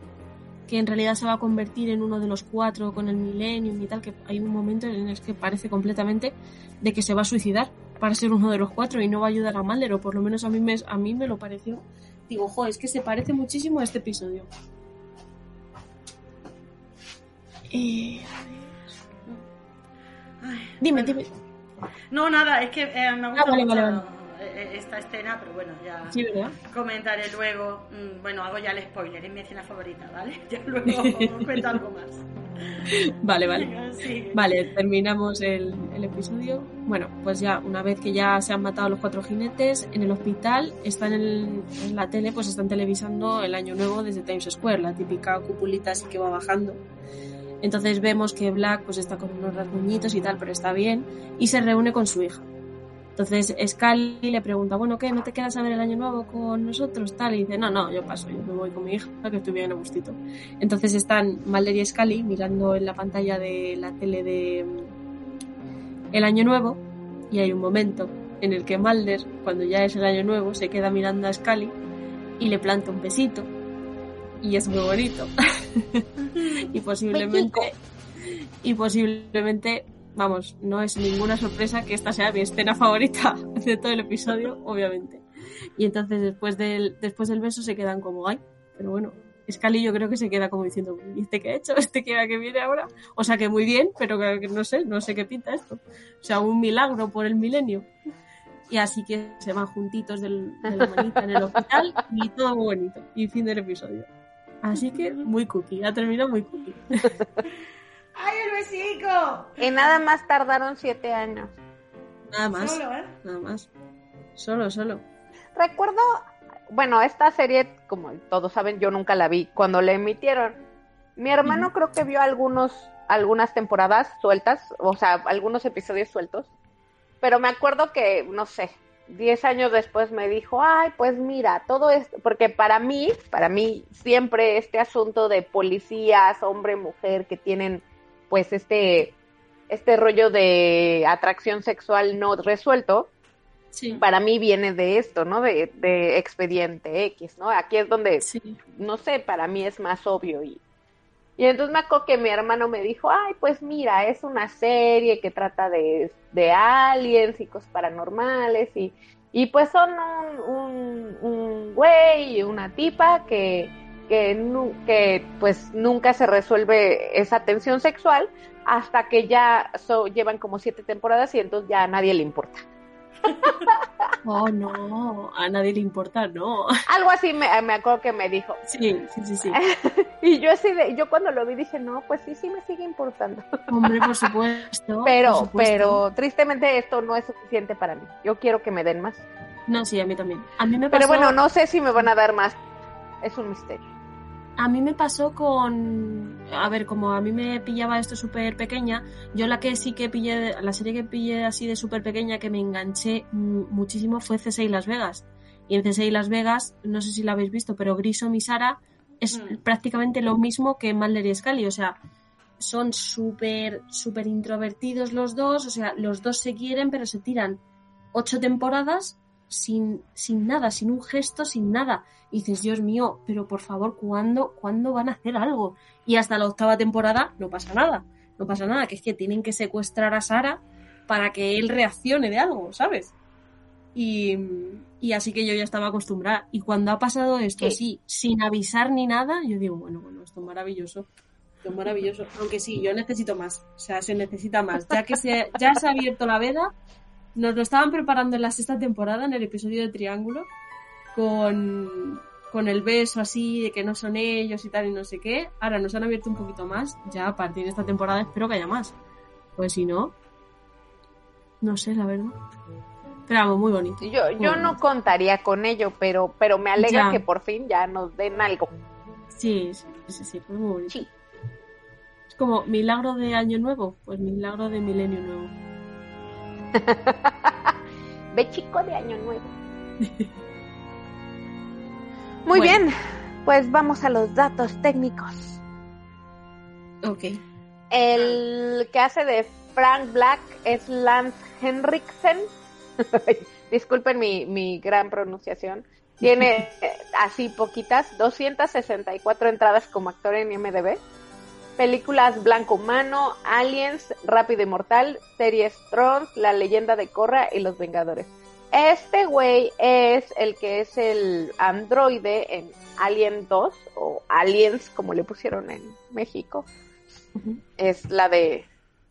que en realidad se va a convertir en uno de los cuatro con el Millennium y tal, que hay un momento en el que parece completamente de que se va a suicidar para ser uno de los cuatro y no va a ayudar a Mulder, o por lo menos a mí me, a mí me lo pareció. Digo, jo, es que se parece muchísimo a este episodio. Eh, Ay, dime, bueno. dime. No, nada, es que eh, me Ah, vale, mucho vale, esta escena, pero bueno, ya comentaré luego. Mm, Bueno, hago ya el spoiler, es mi escena favorita, ¿vale? (laughs) Ya luego os (laughs) cuento algo más. Vale, vale. Vale, terminamos el, el episodio. Bueno, pues ya, una vez que ya se han matado los cuatro jinetes, en el hospital están en, en la tele, pues están televisando el año nuevo desde Times Square, la típica cupulita así que va bajando. Entonces vemos que Black pues está con unos rasguñitos y tal, pero está bien, y se reúne con su hija. Entonces Scully le pregunta, bueno, ¿qué? ¿No te quedas a ver el año nuevo con nosotros? Tal, y dice, no, no, yo paso, yo me voy con mi hija, que estoy bien a gustito. Entonces están Mulder y Scully mirando en la pantalla de la tele de mm, el año nuevo, y hay un momento en el que Mulder, cuando ya es el año nuevo, se queda mirando a Scully y le planta un besito. Y es muy bonito. (laughs) y posiblemente y posiblemente vamos no es ninguna sorpresa que esta sea mi escena favorita (laughs) de todo el episodio obviamente. Y entonces después del después del beso se quedan como ay pero bueno Scully yo creo que se queda como diciendo ¿y este qué ha hecho? (laughs) ¿este qué que viene ahora? o sea que muy bien pero que no sé no sé qué pinta esto. O sea un milagro por el milenio. Y así que se van juntitos del, de en el hospital y todo muy bonito. Y fin del episodio. Así que muy cookie ha terminado muy cookie (laughs) ¡Ay, el besico! Y nada más tardaron siete años. Nada más, Solo, ¿eh? nada más. Solo, solo. Recuerdo, bueno, esta serie, como todos saben, yo nunca la vi cuando la emitieron. Mi hermano creo que vio algunos, algunas temporadas sueltas, o sea, algunos episodios sueltos. Pero me acuerdo que, no sé, diez años después me dijo, ay, pues mira, todo esto, porque para mí, para mí, siempre este asunto de policías, hombre, mujer, que tienen, pues, este, este rollo de atracción sexual no resuelto, Sí. para mí viene de esto, ¿no? De, de expediente X, ¿no? Aquí es donde, Sí. no sé, para mí es más obvio. Y, y entonces me acuerdo que mi hermano me dijo, ay, pues mira, es una serie que trata de, de aliens y cosas paranormales y, y pues son un, un, un güey y una tipa que, que, nu- que pues nunca se resuelve esa tensión sexual hasta que ya so- llevan como siete temporadas y entonces ya a nadie le importa. (laughs) Oh, no, a nadie le importa, no. Algo así me, me acuerdo que me dijo. Sí, sí, sí, sí. (laughs) Y yo así de, yo cuando lo vi dije, no, pues sí, sí me sigue importando. Hombre, por (laughs) supuesto. Pero, por supuesto. pero tristemente esto no es suficiente para mí. Yo quiero que me den más. No, sí, a mí también. A mí me pasó, Pero bueno, no sé si me van a dar más. Es un misterio. A mí me pasó con... A ver, como a mí me pillaba esto súper pequeña, yo la que sí que pillé, la serie que pillé así de súper pequeña que me enganché muchísimo fue CSI Las Vegas. Y en CSI Las Vegas, no sé si la habéis visto, pero Grissom y Sara es Mm. prácticamente lo mismo que Mulder y Scully. O sea, son súper, súper introvertidos los dos. O sea, los dos se quieren, pero se tiran ocho temporadas sin, sin nada, sin un gesto, sin nada. Y dices, Dios mío, pero por favor, ¿cuándo, ¿cuándo van a hacer algo? Y hasta la octava temporada no pasa nada. No pasa nada, que es que tienen que secuestrar a Sara para que él reaccione de algo, ¿sabes? Y, y así que yo ya estaba acostumbrada. Y cuando ha pasado esto Sí. así, sin avisar ni nada, yo digo, bueno, bueno, esto es maravilloso. Esto es maravilloso. Aunque sí, yo necesito más. O sea, se necesita más. Ya que se, ya se ha abierto la veda, nos lo estaban preparando en la sexta temporada, en el episodio de Triángulo, con, con el beso así, de que no son ellos y tal y no sé qué. Ahora nos han abierto un poquito más. Ya a partir de esta temporada espero que haya más. Pues si no, no sé, la verdad. Pero vamos, muy bonito. Yo, yo no contaría con ello, pero, pero me alegra Ya. que por fin ya nos den algo. Sí, sí, sí, sí, fue muy bonito. Sí. Es como milagro de año nuevo, pues milagro de milenio nuevo. (laughs) Ve chico de año nuevo. (laughs) Muy Bueno. bien, pues vamos a los datos técnicos. Ok. El que hace de Frank Black es Lance Henriksen. (laughs) Disculpen mi, mi gran pronunciación. Tiene eh, así poquitas, 264 entradas como actor en IMDb. Películas Blanco Humano, Aliens, Rápido y Mortal, series Trons, La Leyenda de Korra y Los Vengadores. Este güey es el que es el androide en Alien 2 o Aliens como le pusieron en México es la de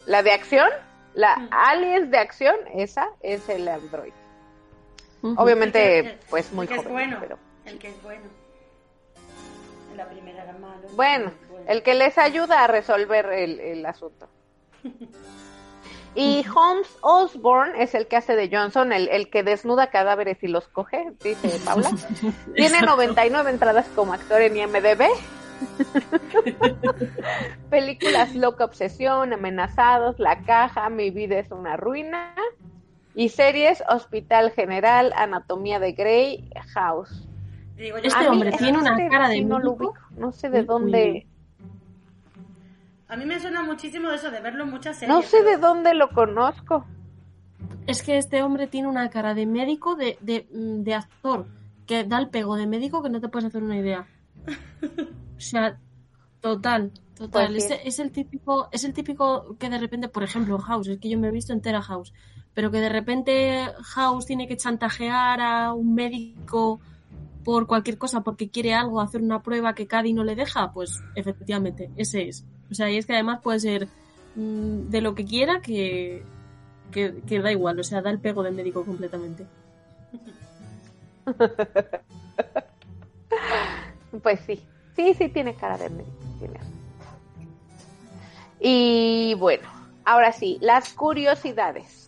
la de acción, la. Aliens de acción, esa es el Android. Ujú. Obviamente, El que- pues muy el que es bueno. pero El que es bueno. La primera era malo. bueno, Bueno. el que les ayuda a resolver el, el asunto. (laughs) Y Holmes Osborne es el que hace de Johnson, el, el que desnuda cadáveres y los coge, dice Paula. (laughs) Tiene 99 entradas como actor en IMDb. (laughs) Películas Loca Obsesión, Amenazados, La Caja, Mi vida es una ruina. Y series Hospital General, Anatomía de Grey, House. Digo yo, Este mí- hombre tiene una este cara de no ubico, no sé de dónde, A mí me suena muchísimo de eso, de verlo en muchas series. no sé pero- de dónde lo conozco. Es que este hombre tiene una cara de médico, de, de, mm, de actor, que da el pego de médico que no te puedes hacer una idea. O sea, total, total. Pues sí. es, es el típico, es el típico que de repente, por ejemplo, House, es que yo me he visto entera House, pero que de repente House tiene que chantajear a un médico por cualquier cosa porque quiere algo, hacer una prueba que Cady no le deja, pues efectivamente, ese es. O sea, y es que además puede ser mm, de lo que quiera que, que, que da igual, o sea, da el pego de médico completamente. (laughs) Pues sí, sí, sí tiene cara de médico. Y bueno, ahora sí, las curiosidades.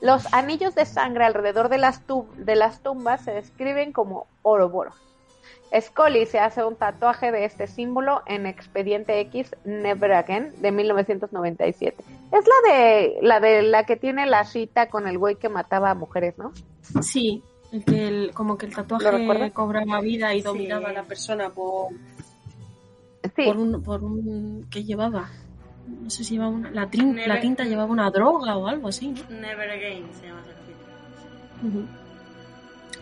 Los anillos de sangre alrededor de las, de las tumbas se describen como oroboros. Scully se hace un tatuaje de este símbolo en Expediente X Never Again de 1997. Es la de la de la que tiene la cita con el güey que mataba a mujeres, ¿no? Sí, el que el- como que el ¿Lo tatuaje cobraba vida y Sí. dominaba a la persona por, Sí, por un, por un que llevaba. No sé si llevaba una, la, trin- Never- la tinta llevaba una droga o algo así. ¿no? Never Again se llama ese capítulo. Ujú.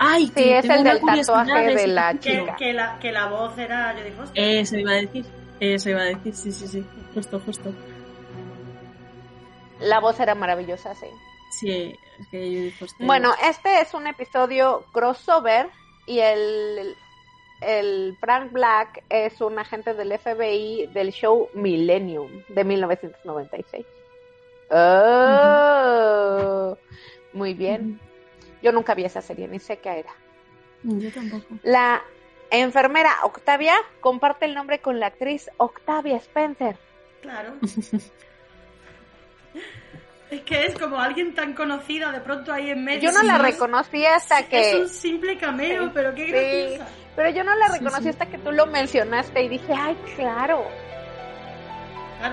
Ay, sí, que es el del tatuaje de ese la chica. Que, que, la, que la voz era. Yo digo, hostia, Eso iba a decir, eso iba a decir, sí, sí, sí, justo, justo. la voz era maravillosa, sí. Sí, es que yo digo, hostia, Bueno, este es un episodio crossover y el, el Frank Black es un agente del FBI del show Millennium de 1996. Oh, muy bien. Yo nunca vi esa serie, ni sé qué era. Yo tampoco. La enfermera Octavia comparte el nombre con la actriz Octavia Spencer. claro. (laughs) es que es como alguien tan conocida de pronto ahí en medio. Yo no la reconocí hasta que... Es un simple cameo, Sí, pero qué sí. graciosa. Pero yo no la reconocí sí. hasta que tú lo mencionaste y dije, ay, claro.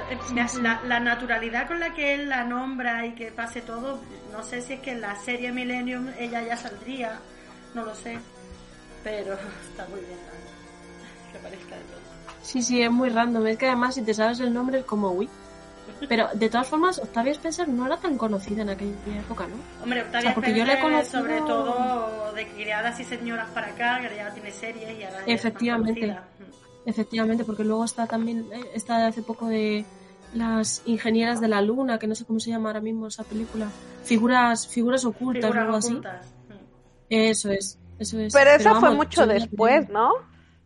Eh, la, la- la naturalidad con la que él la nombra y que pase todo, no sé si es que en la serie Millennium ella ya saldría, no lo sé. pero (laughs) está muy bien que parezca de todo. Sí, sí, es muy random. Es que además si te sabes el nombre es como uy. Pero de todas formas, Octavia Spencer no era tan conocida en aquella época, ¿no? Hombre, Octavia O sea, porque yo Spencer, le he conocido- sobre todo de criadas y señoras para acá, que ya tiene series y ahora ya es más Efectivamente. Efectivamente, porque luego está también, eh, está de hace poco de las ingenieras de la luna, que no sé cómo se llama ahora mismo esa película. Figuras, figuras ocultas o Figuras algo así. ocultas. Mm. Eso es, eso es. Pero eso fue mucho después. ¿no?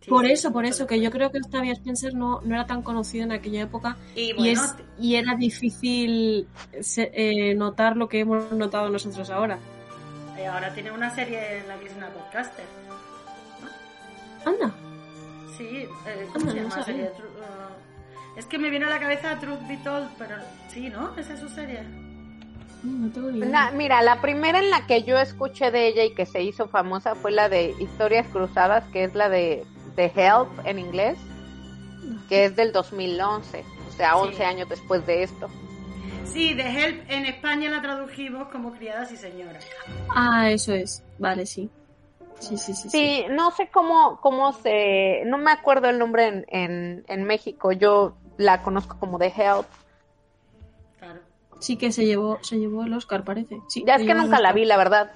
Sí, Por eso, por eso, que yo creo que Octavia Spencer no, no era tan conocida en aquella época Y es, y era difícil se- eh, notar lo que hemos notado nosotros ahora. eh, ahora tiene una serie en la que es una podcaster. Anda, Sí, eh, ¿cómo no se llama la sabía. serie? Tru- uh, es que me viene a la cabeza Truth Be Told, pero sí, ¿no? Esa es su serie. Mm, no tengo ni idea. Mira, la primera en la que yo escuché de ella y que se hizo famosa fue la de Historias Cruzadas, que es la de, de Help en inglés, que es del 2011, o sea, 11 años después de esto. Sí, The Help en España la tradujimos como criadas y señoras. Ah, eso es. Vale, sí. Sí, sí, sí. sí. Sí, no sé cómo, cómo se, no me acuerdo el nombre en, en, en México, yo la conozco como de Help. Claro. Sí que se llevó, se llevó el Oscar, parece. Sí, Ya es que nunca la vi, la verdad.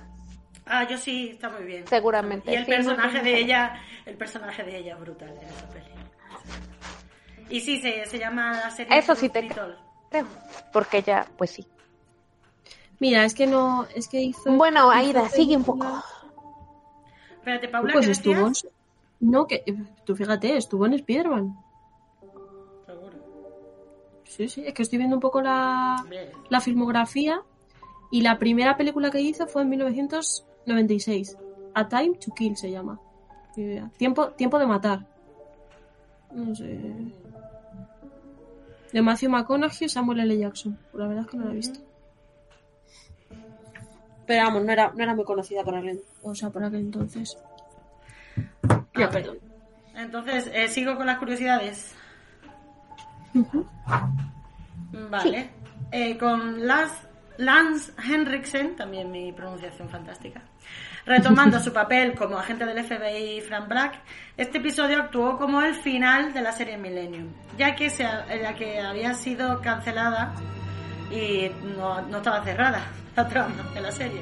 Ah, yo sí, está muy bien. Seguramente, Y el sí, personaje de ella, el personaje de ella es brutal en esa peli. Y sí, se, se llama la serie Eso sí te. Creo, porque ya, pues sí. Mira, es que no, es que hizo. Bueno, hizo Aida, sigue un poco. Espérate, Paula, Pues ¿qué estuvo en. decías? No, que tú fíjate, estuvo en Spider-Man. Seguro. Sí, sí, es que estoy viendo un poco la, Bien. la filmografía y la primera película que hizo fue en 1996. A Time to Kill se llama. Tiempo, tiempo de matar. No sé. De Matthew McConaughey y Samuel L. Jackson. La verdad es que no la he visto. Pero vamos, no era, no era muy conocida por aquel, o sea, por aquel entonces. Ya, Ah, perdón. Entonces, eh, sigo con las curiosidades. Vale. Eh, con Lance, Lance Henriksen, también mi pronunciación fantástica. Retomando su papel como agente del FBI Frank Black, este episodio actuó como el final de la serie Millennium, ya que, se, la que había sido cancelada y no, no estaba cerrada (laughs) la trama de la serie.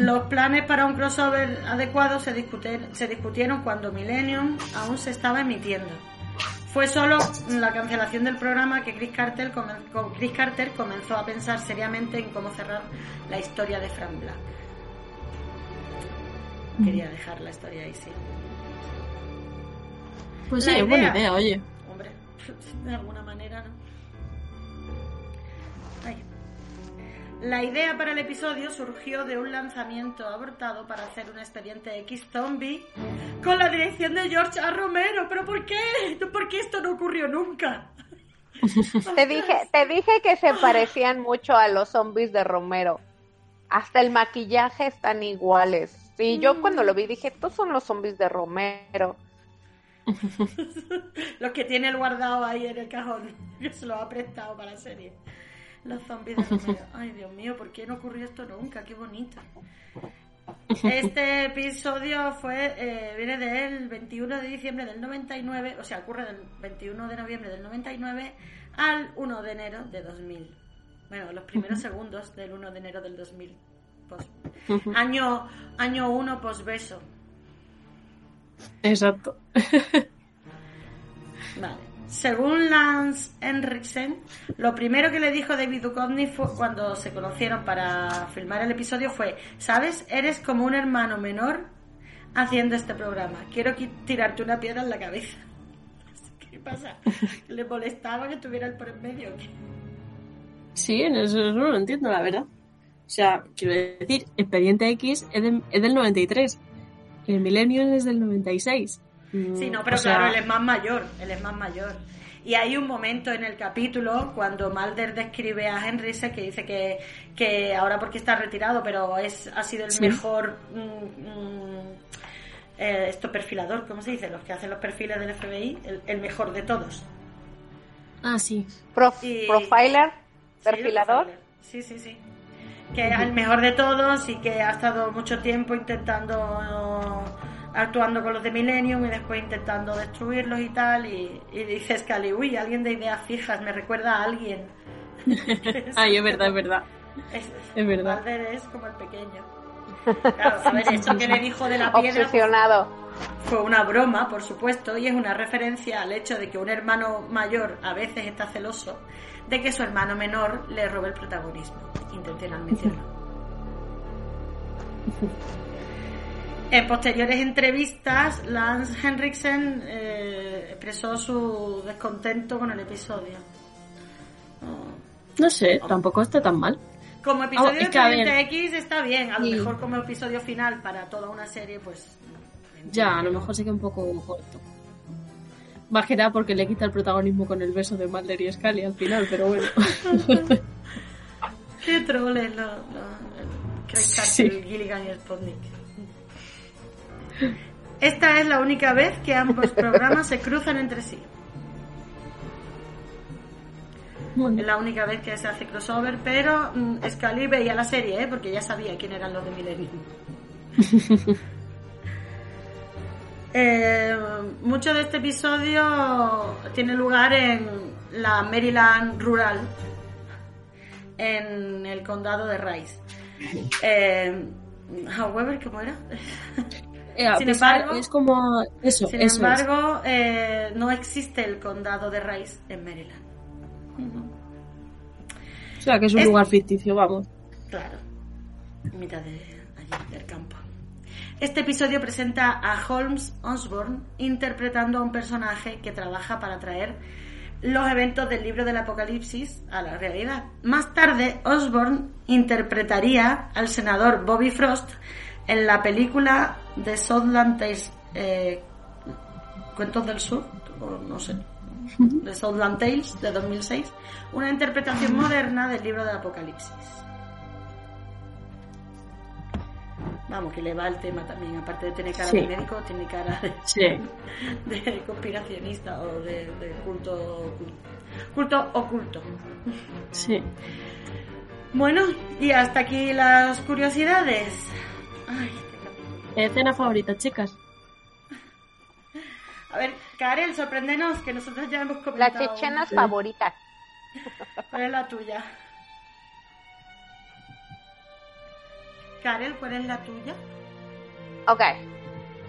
Los planes para un crossover adecuado se, discuten- se discutieron cuando Millennium aún se estaba emitiendo. Fue solo la cancelación del programa que Chris Carter, Chris comenzó a pensar seriamente en cómo cerrar la historia de Frank Black. Quería dejar la historia ahí, sí. Pues La sí, es buena idea. idea, oye. Hombre, (laughs) de alguna manera, ¿no? La idea para el episodio surgió de un lanzamiento abortado para hacer un expediente X zombie con la dirección de George A. Romero. ¿Pero por qué? ¿Por qué esto no ocurrió nunca? (laughs) Te dije, te dije que se parecían mucho a los zombies de Romero. Hasta el maquillaje están iguales. Sí, yo cuando lo vi dije, estos son los zombies de Romero. (laughs) Los que tiene el guardado ahí en el cajón, que se lo ha prestado para la serie. Los zombies de Romero. (laughs) Ay, Dios mío, ¿por qué no ocurrió esto nunca? Qué bonito. Este episodio fue eh, viene del 21 de diciembre del 99, o sea, ocurre del 21 de noviembre del 99 al 1 de enero de 2000. Bueno, los primeros segundos del 1 de enero del 2000. Pos- año año 1 posbeso. Exacto. Vale. Según Lance Henriksen, lo primero que le dijo David Duchovny fue cuando se conocieron para filmar el episodio fue, ¿sabes? Eres como un hermano menor haciendo este programa. Quiero qui- tirarte una piedra en la cabeza. (laughs) ¿Qué pasa? ¿Le molestaba que estuviera él por en medio? Sí, eso, eso no lo entiendo, la verdad. O sea, quiero decir, Expediente X es, es del 93. El Millennium es del 96. Mm, Sí, no, pero o sea, claro, él es más mayor, él es más mayor. Y hay un momento en el capítulo cuando Mulder describe a Henriksen que dice que, que ahora porque está retirado, pero es ha sido el Sí. mejor mm, mm, eh, esto perfilador, ¿cómo se dice? Los que hacen los perfiles del FBI, el, el mejor de todos. Ah, sí. Prof- Y- Profiler, Sí, perfilador. profiler. Sí, sí, sí. Que es el mejor de todos y que ha estado mucho tiempo intentando actuando con los de Millennium y después intentando destruirlos y tal. Y, y dice Scully, uy, alguien de ideas fijas, me recuerda a alguien. (laughs) Ay, es verdad, es verdad. Es, Es verdad. Es como el pequeño. Claro, a ver, (laughs) esto que le dijo de la piedra Obsesionado. fue una broma, por supuesto, y es una referencia al hecho de que un hermano mayor a veces está celoso de que su hermano menor le robe el protagonismo, intencionalmente o no. (laughs) En posteriores entrevistas, Lance Henriksen eh, expresó su descontento con el episodio. No sé, tampoco está tan mal. Como episodio Oh, de. Expediente X está bien, a lo mejor como episodio final para toda una serie, pues... Ya, a lo mejor sí que un poco corto. Más que nada porque le quita el protagonismo con el beso de Mulder y Scully al final, pero bueno. (laughs) Qué troles Craig Carter, Sí. Gilligan y Sputnik. Esta es la única vez que ambos programas se cruzan entre sí. Es la única vez que se hace crossover, pero mm, Scully veía la serie, ¿eh? porque ya sabía quién eran los de Millennium. (laughs) Eh, mucho de este episodio tiene lugar en la Maryland rural, en el condado de Rice. (laughs) Eh, however, ¿cómo era? (laughs) Eh, Sin embargo- es como eso, Sin eso es. embargo, eh, no existe el condado de Rice en Maryland. O sea, que es un es- lugar ficticio, vamos. Claro, en mitad de allí, del campo. Este episodio presenta a Holmes Osborne interpretando a un personaje que trabaja para traer los eventos del libro del Apocalipsis a la realidad. Más tarde, Osborne interpretaría al senador Bobby Frost en la película de Southland Tales, eh, Cuentos del Sur, o no sé, de Southland Tales de 2006, una interpretación moderna del libro del Apocalipsis. Vamos, que le va el tema también, aparte de tener cara Sí. de médico, tiene cara de, Sí. (laughs) de conspiracionista o de, de culto, culto oculto. Sí. Bueno, y hasta aquí las curiosidades. Ay, capítulo. Escena favorita, chicas. a ver, Karel, sorpréndenos, que nosotros ya hemos Las comentado. chechenas Sí. favoritas. ¿Cuál es la tuya? Karel, ¿cuál es la tuya? Ok.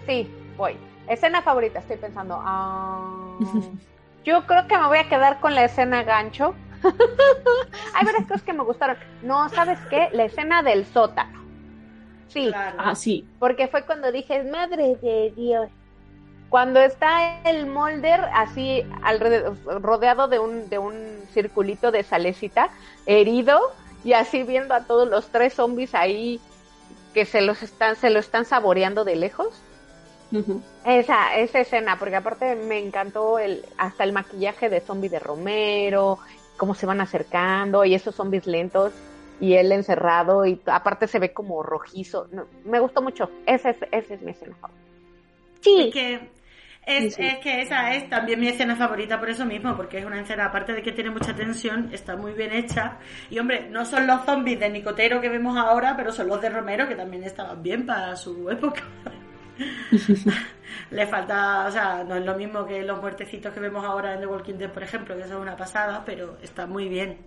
Sí, voy. Escena favorita, estoy pensando. Ah, (laughs) yo creo que me voy a quedar con la escena gancho. (laughs) Hay varias cosas que me gustaron. No, ¿sabes qué? La escena del sótano. Sí, Claro. Ah, sí. porque fue cuando dije, madre de Dios. Cuando está el Molder así alrededor, rodeado de un, de un circulito de salecita, herido, y así viendo a todos los tres zombies ahí que se los están, se lo están saboreando de lejos. Esa, esa escena, porque aparte me encantó el, hasta el maquillaje de zombie de Romero, cómo se van acercando y esos zombies lentos y él encerrado y aparte se ve como rojizo. No, me gustó mucho. Esa es, esa es mi escena favorita. Sí, Es que, es, Sí, sí. es que esa es también mi escena favorita por eso mismo, porque es una escena, aparte de que tiene mucha tensión, está muy bien hecha. Y hombre, no son los zombies de Nicotero que vemos ahora, pero son los de Romero que también estaban bien para su época. (laughs) Le falta, o sea, no es lo mismo que los muertecitos que vemos ahora en The Walking Dead, por ejemplo, que eso es una pasada, pero está muy bien.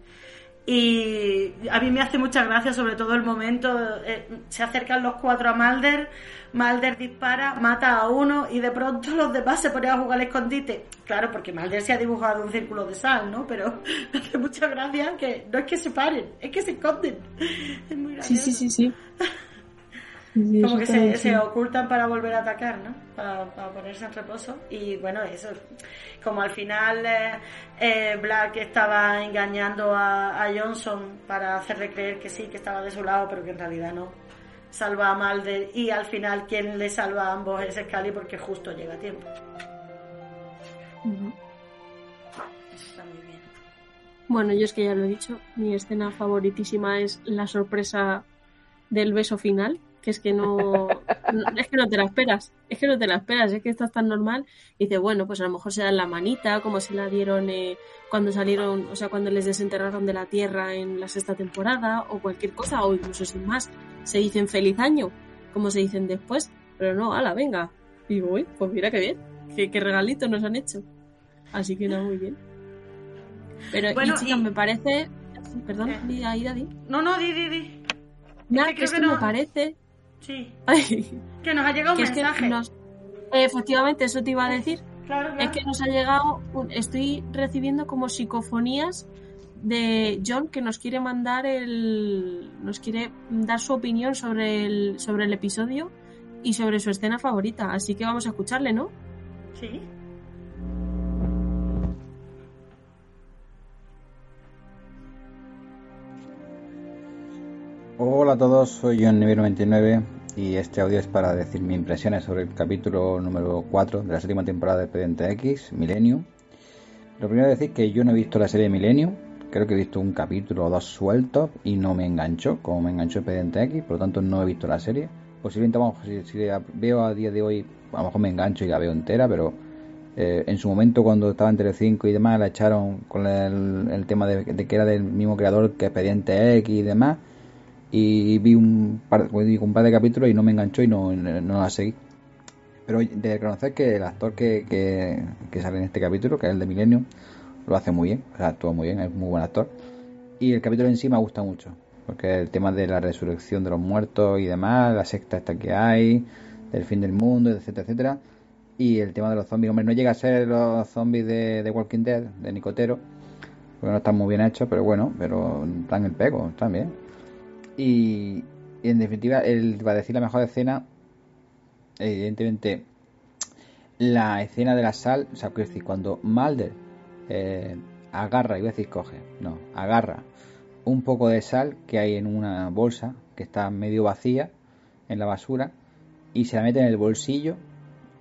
Y a mí me hace mucha gracia, sobre todo el momento, eh, se acercan los cuatro a Mulder, Mulder dispara, mata a uno y de pronto los demás se ponen a jugar al escondite. Claro, porque Mulder se ha dibujado un círculo de sal, ¿no? Pero me (laughs) hace mucha gracia que no es que se paren, es que se esconden. Es muy gracioso. sí, sí, sí. (laughs) Sí, Como eso que se, ocultan para volver a atacar, ¿no? Para, para ponerse en reposo. Y bueno, eso. Como al final eh, eh, Black estaba engañando a, a Johnson para hacerle creer que sí, que estaba de su lado, pero que en realidad no. Salva a Mulder y al final quien le salva a ambos es Scully porque justo llega a tiempo. Ujú. Está muy bien. Bueno, yo es que ya lo he dicho, mi escena favoritísima es la sorpresa del beso final, que es que no, no- es que no te la esperas, es que no te la esperas, es que estás tan normal y dices, bueno, pues a lo mejor se dan la manita, como se la dieron eh, cuando salieron, o sea, cuando les desenterraron de la tierra en la sexta temporada o cualquier cosa, o incluso sin más, se dicen feliz año, como se dicen después, pero no, ala, venga, Y digo, uy, pues mira qué bien, qué, qué regalitos nos han hecho. Así que no, muy bien. Pero, Bueno, y me parece... Perdón, Eh. di, Aida, di. No, no, di, di, di. Nada, que que es me parece... Sí. Ay, Que nos ha llegado un que es que mensaje. nos... Efectivamente, eso te iba a decir. Claro, claro. Es que nos ha llegado, un- estoy recibiendo como psicofonías de John que nos quiere mandar el, nos quiere dar su opinión sobre el, sobre el episodio y sobre su escena favorita. Así que vamos a escucharle, ¿no? Sí. Hola a todos, soy John 99 y este audio es para decir mis impresiones sobre el capítulo número 4 de la séptima temporada de Expediente X, Millennium. Lo primero es decir que yo no he visto la serie Millennium, creo que he visto un capítulo o dos sueltos y no me enganchó, como me enganchó Expediente X, por lo tanto no he visto la serie. Posiblemente, vamos, si, la veo a día de hoy, a lo mejor me engancho y la veo entera, pero eh, en su momento cuando estaba en Telecinco y demás la echaron con el, el tema de, de que era del mismo creador que Expediente X y demás y vi un par, digo, un par de capítulos y no me enganchó y no, no, no la seguí. Pero de reconocer que el actor que, que, que sale en este capítulo, que es el de Millennium, lo hace muy bien, o sea, actúa muy bien, es muy buen actor. Y el capítulo en sí me gusta mucho, porque el tema de la resurrección de los muertos y demás, la secta esta que hay, del fin del mundo, etcétera, etcétera. Y el tema de los zombies, hombre, no llega a ser los zombies de, de Walking Dead, de Nicotero, porque no están muy bien hechos, pero bueno, pero están el pego, bien. Y, en definitiva, el, para decir la mejor escena, evidentemente, la escena de la sal, o sea, decir, cuando Mulder eh, agarra, iba a decir coge, no, agarra un poco de sal que hay en una bolsa que está medio vacía en la basura y se la mete en el bolsillo,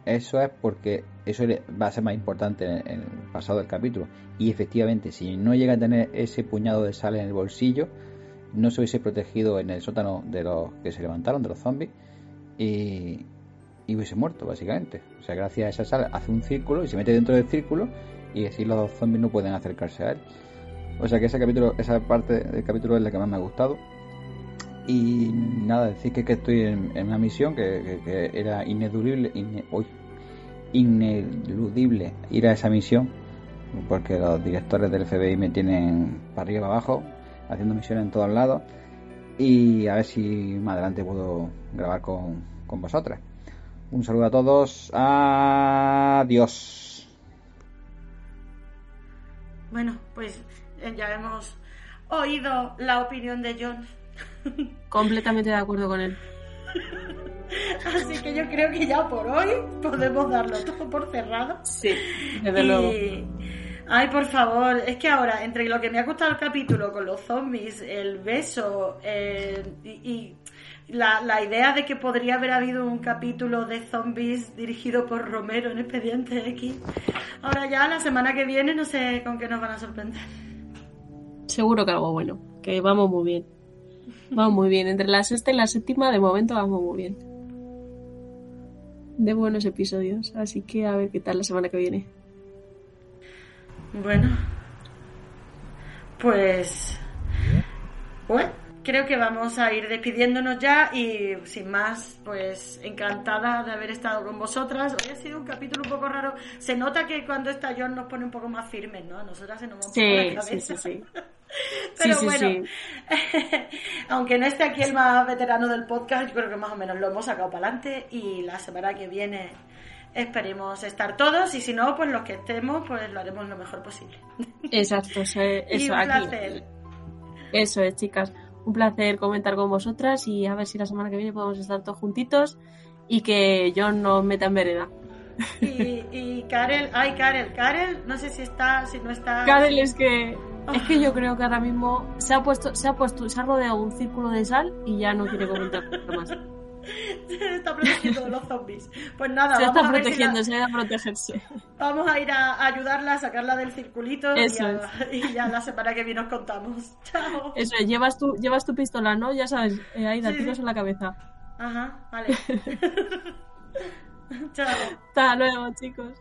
eso es porque eso va a ser más importante en el pasado del capítulo. Y efectivamente, si no llega a tener ese puñado de sal en el bolsillo, no se hubiese protegido en el sótano de los que se levantaron, de los zombies, y, y hubiese muerto, básicamente. O sea, gracias a esa sal hace un círculo y se mete dentro del círculo y así los zombies no pueden acercarse a él. O sea que ese capítulo, esa parte del capítulo es la que más me ha gustado. Y nada, decir que, que estoy en, una misión que, era ineludible, ineludible ir a esa misión, porque los directores del FBI me tienen para arriba abajo, haciendo misiones en todos lados. Y a ver si más adelante puedo grabar con, con vosotras. Un saludo a todos. Adiós. Bueno, pues eh, ya hemos oído la opinión de John. (laughs) Completamente de acuerdo con él. Así que yo creo que ya por hoy podemos darlo todo por cerrado. Sí, desde luego. Ay, por favor, es que ahora, entre lo que me ha gustado el capítulo con los zombies, el beso y, y la, la idea de que podría haber habido un capítulo de zombies dirigido por Romero en Expediente X, ahora ya la semana que viene no sé con qué nos van a sorprender. Seguro que algo bueno, que vamos muy bien. Vamos muy bien. Entre la sexta y la séptima, de momento vamos muy bien. De buenos episodios. Así que a ver qué tal la semana que viene. Bueno, pues bueno, creo que vamos a ir despidiéndonos ya y sin más, pues encantada de haber estado con vosotras. Hoy ha sido un capítulo un poco raro. Se nota que cuando está John nos pone un poco más firmes, ¿no? A nosotras se nos va un poco la cabeza. sí, sí. (laughs) Pero Sí, sí, bueno, (laughs) aunque no esté aquí el más veterano del podcast, yo creo que más o menos lo hemos sacado para adelante y la semana que viene esperemos estar todos y si no, pues los que estemos, pues lo haremos lo mejor posible. Exacto, eso, es- (laughs) y eso un aquí. placer. Eso es, chicas. Un placer comentar con vosotras y a ver si la semana que viene podemos estar todos juntitos y que John nos meta en vereda. Y, y Karel, ay Karel, Karel, no sé si está, si no está. Karel es que es que yo creo que ahora mismo se ha puesto, se ha puesto, se ha rodeado un círculo de sal y ya no quiere comentar más se (laughs) está protegiendo de los zombies. Pues nada, se vamos está a protegiendo, se va a protegerse. Vamos a ir a ayudarla a sacarla del circulito Eso y, (laughs) y, ya la semana que viene os contamos. (laughs) Chao. Eso es, llevas tu, llevas tu pistola, ¿no? Ya sabes, eh, Aida, tiros en la cabeza. Ajá, vale. Chao. Hasta luego, chicos.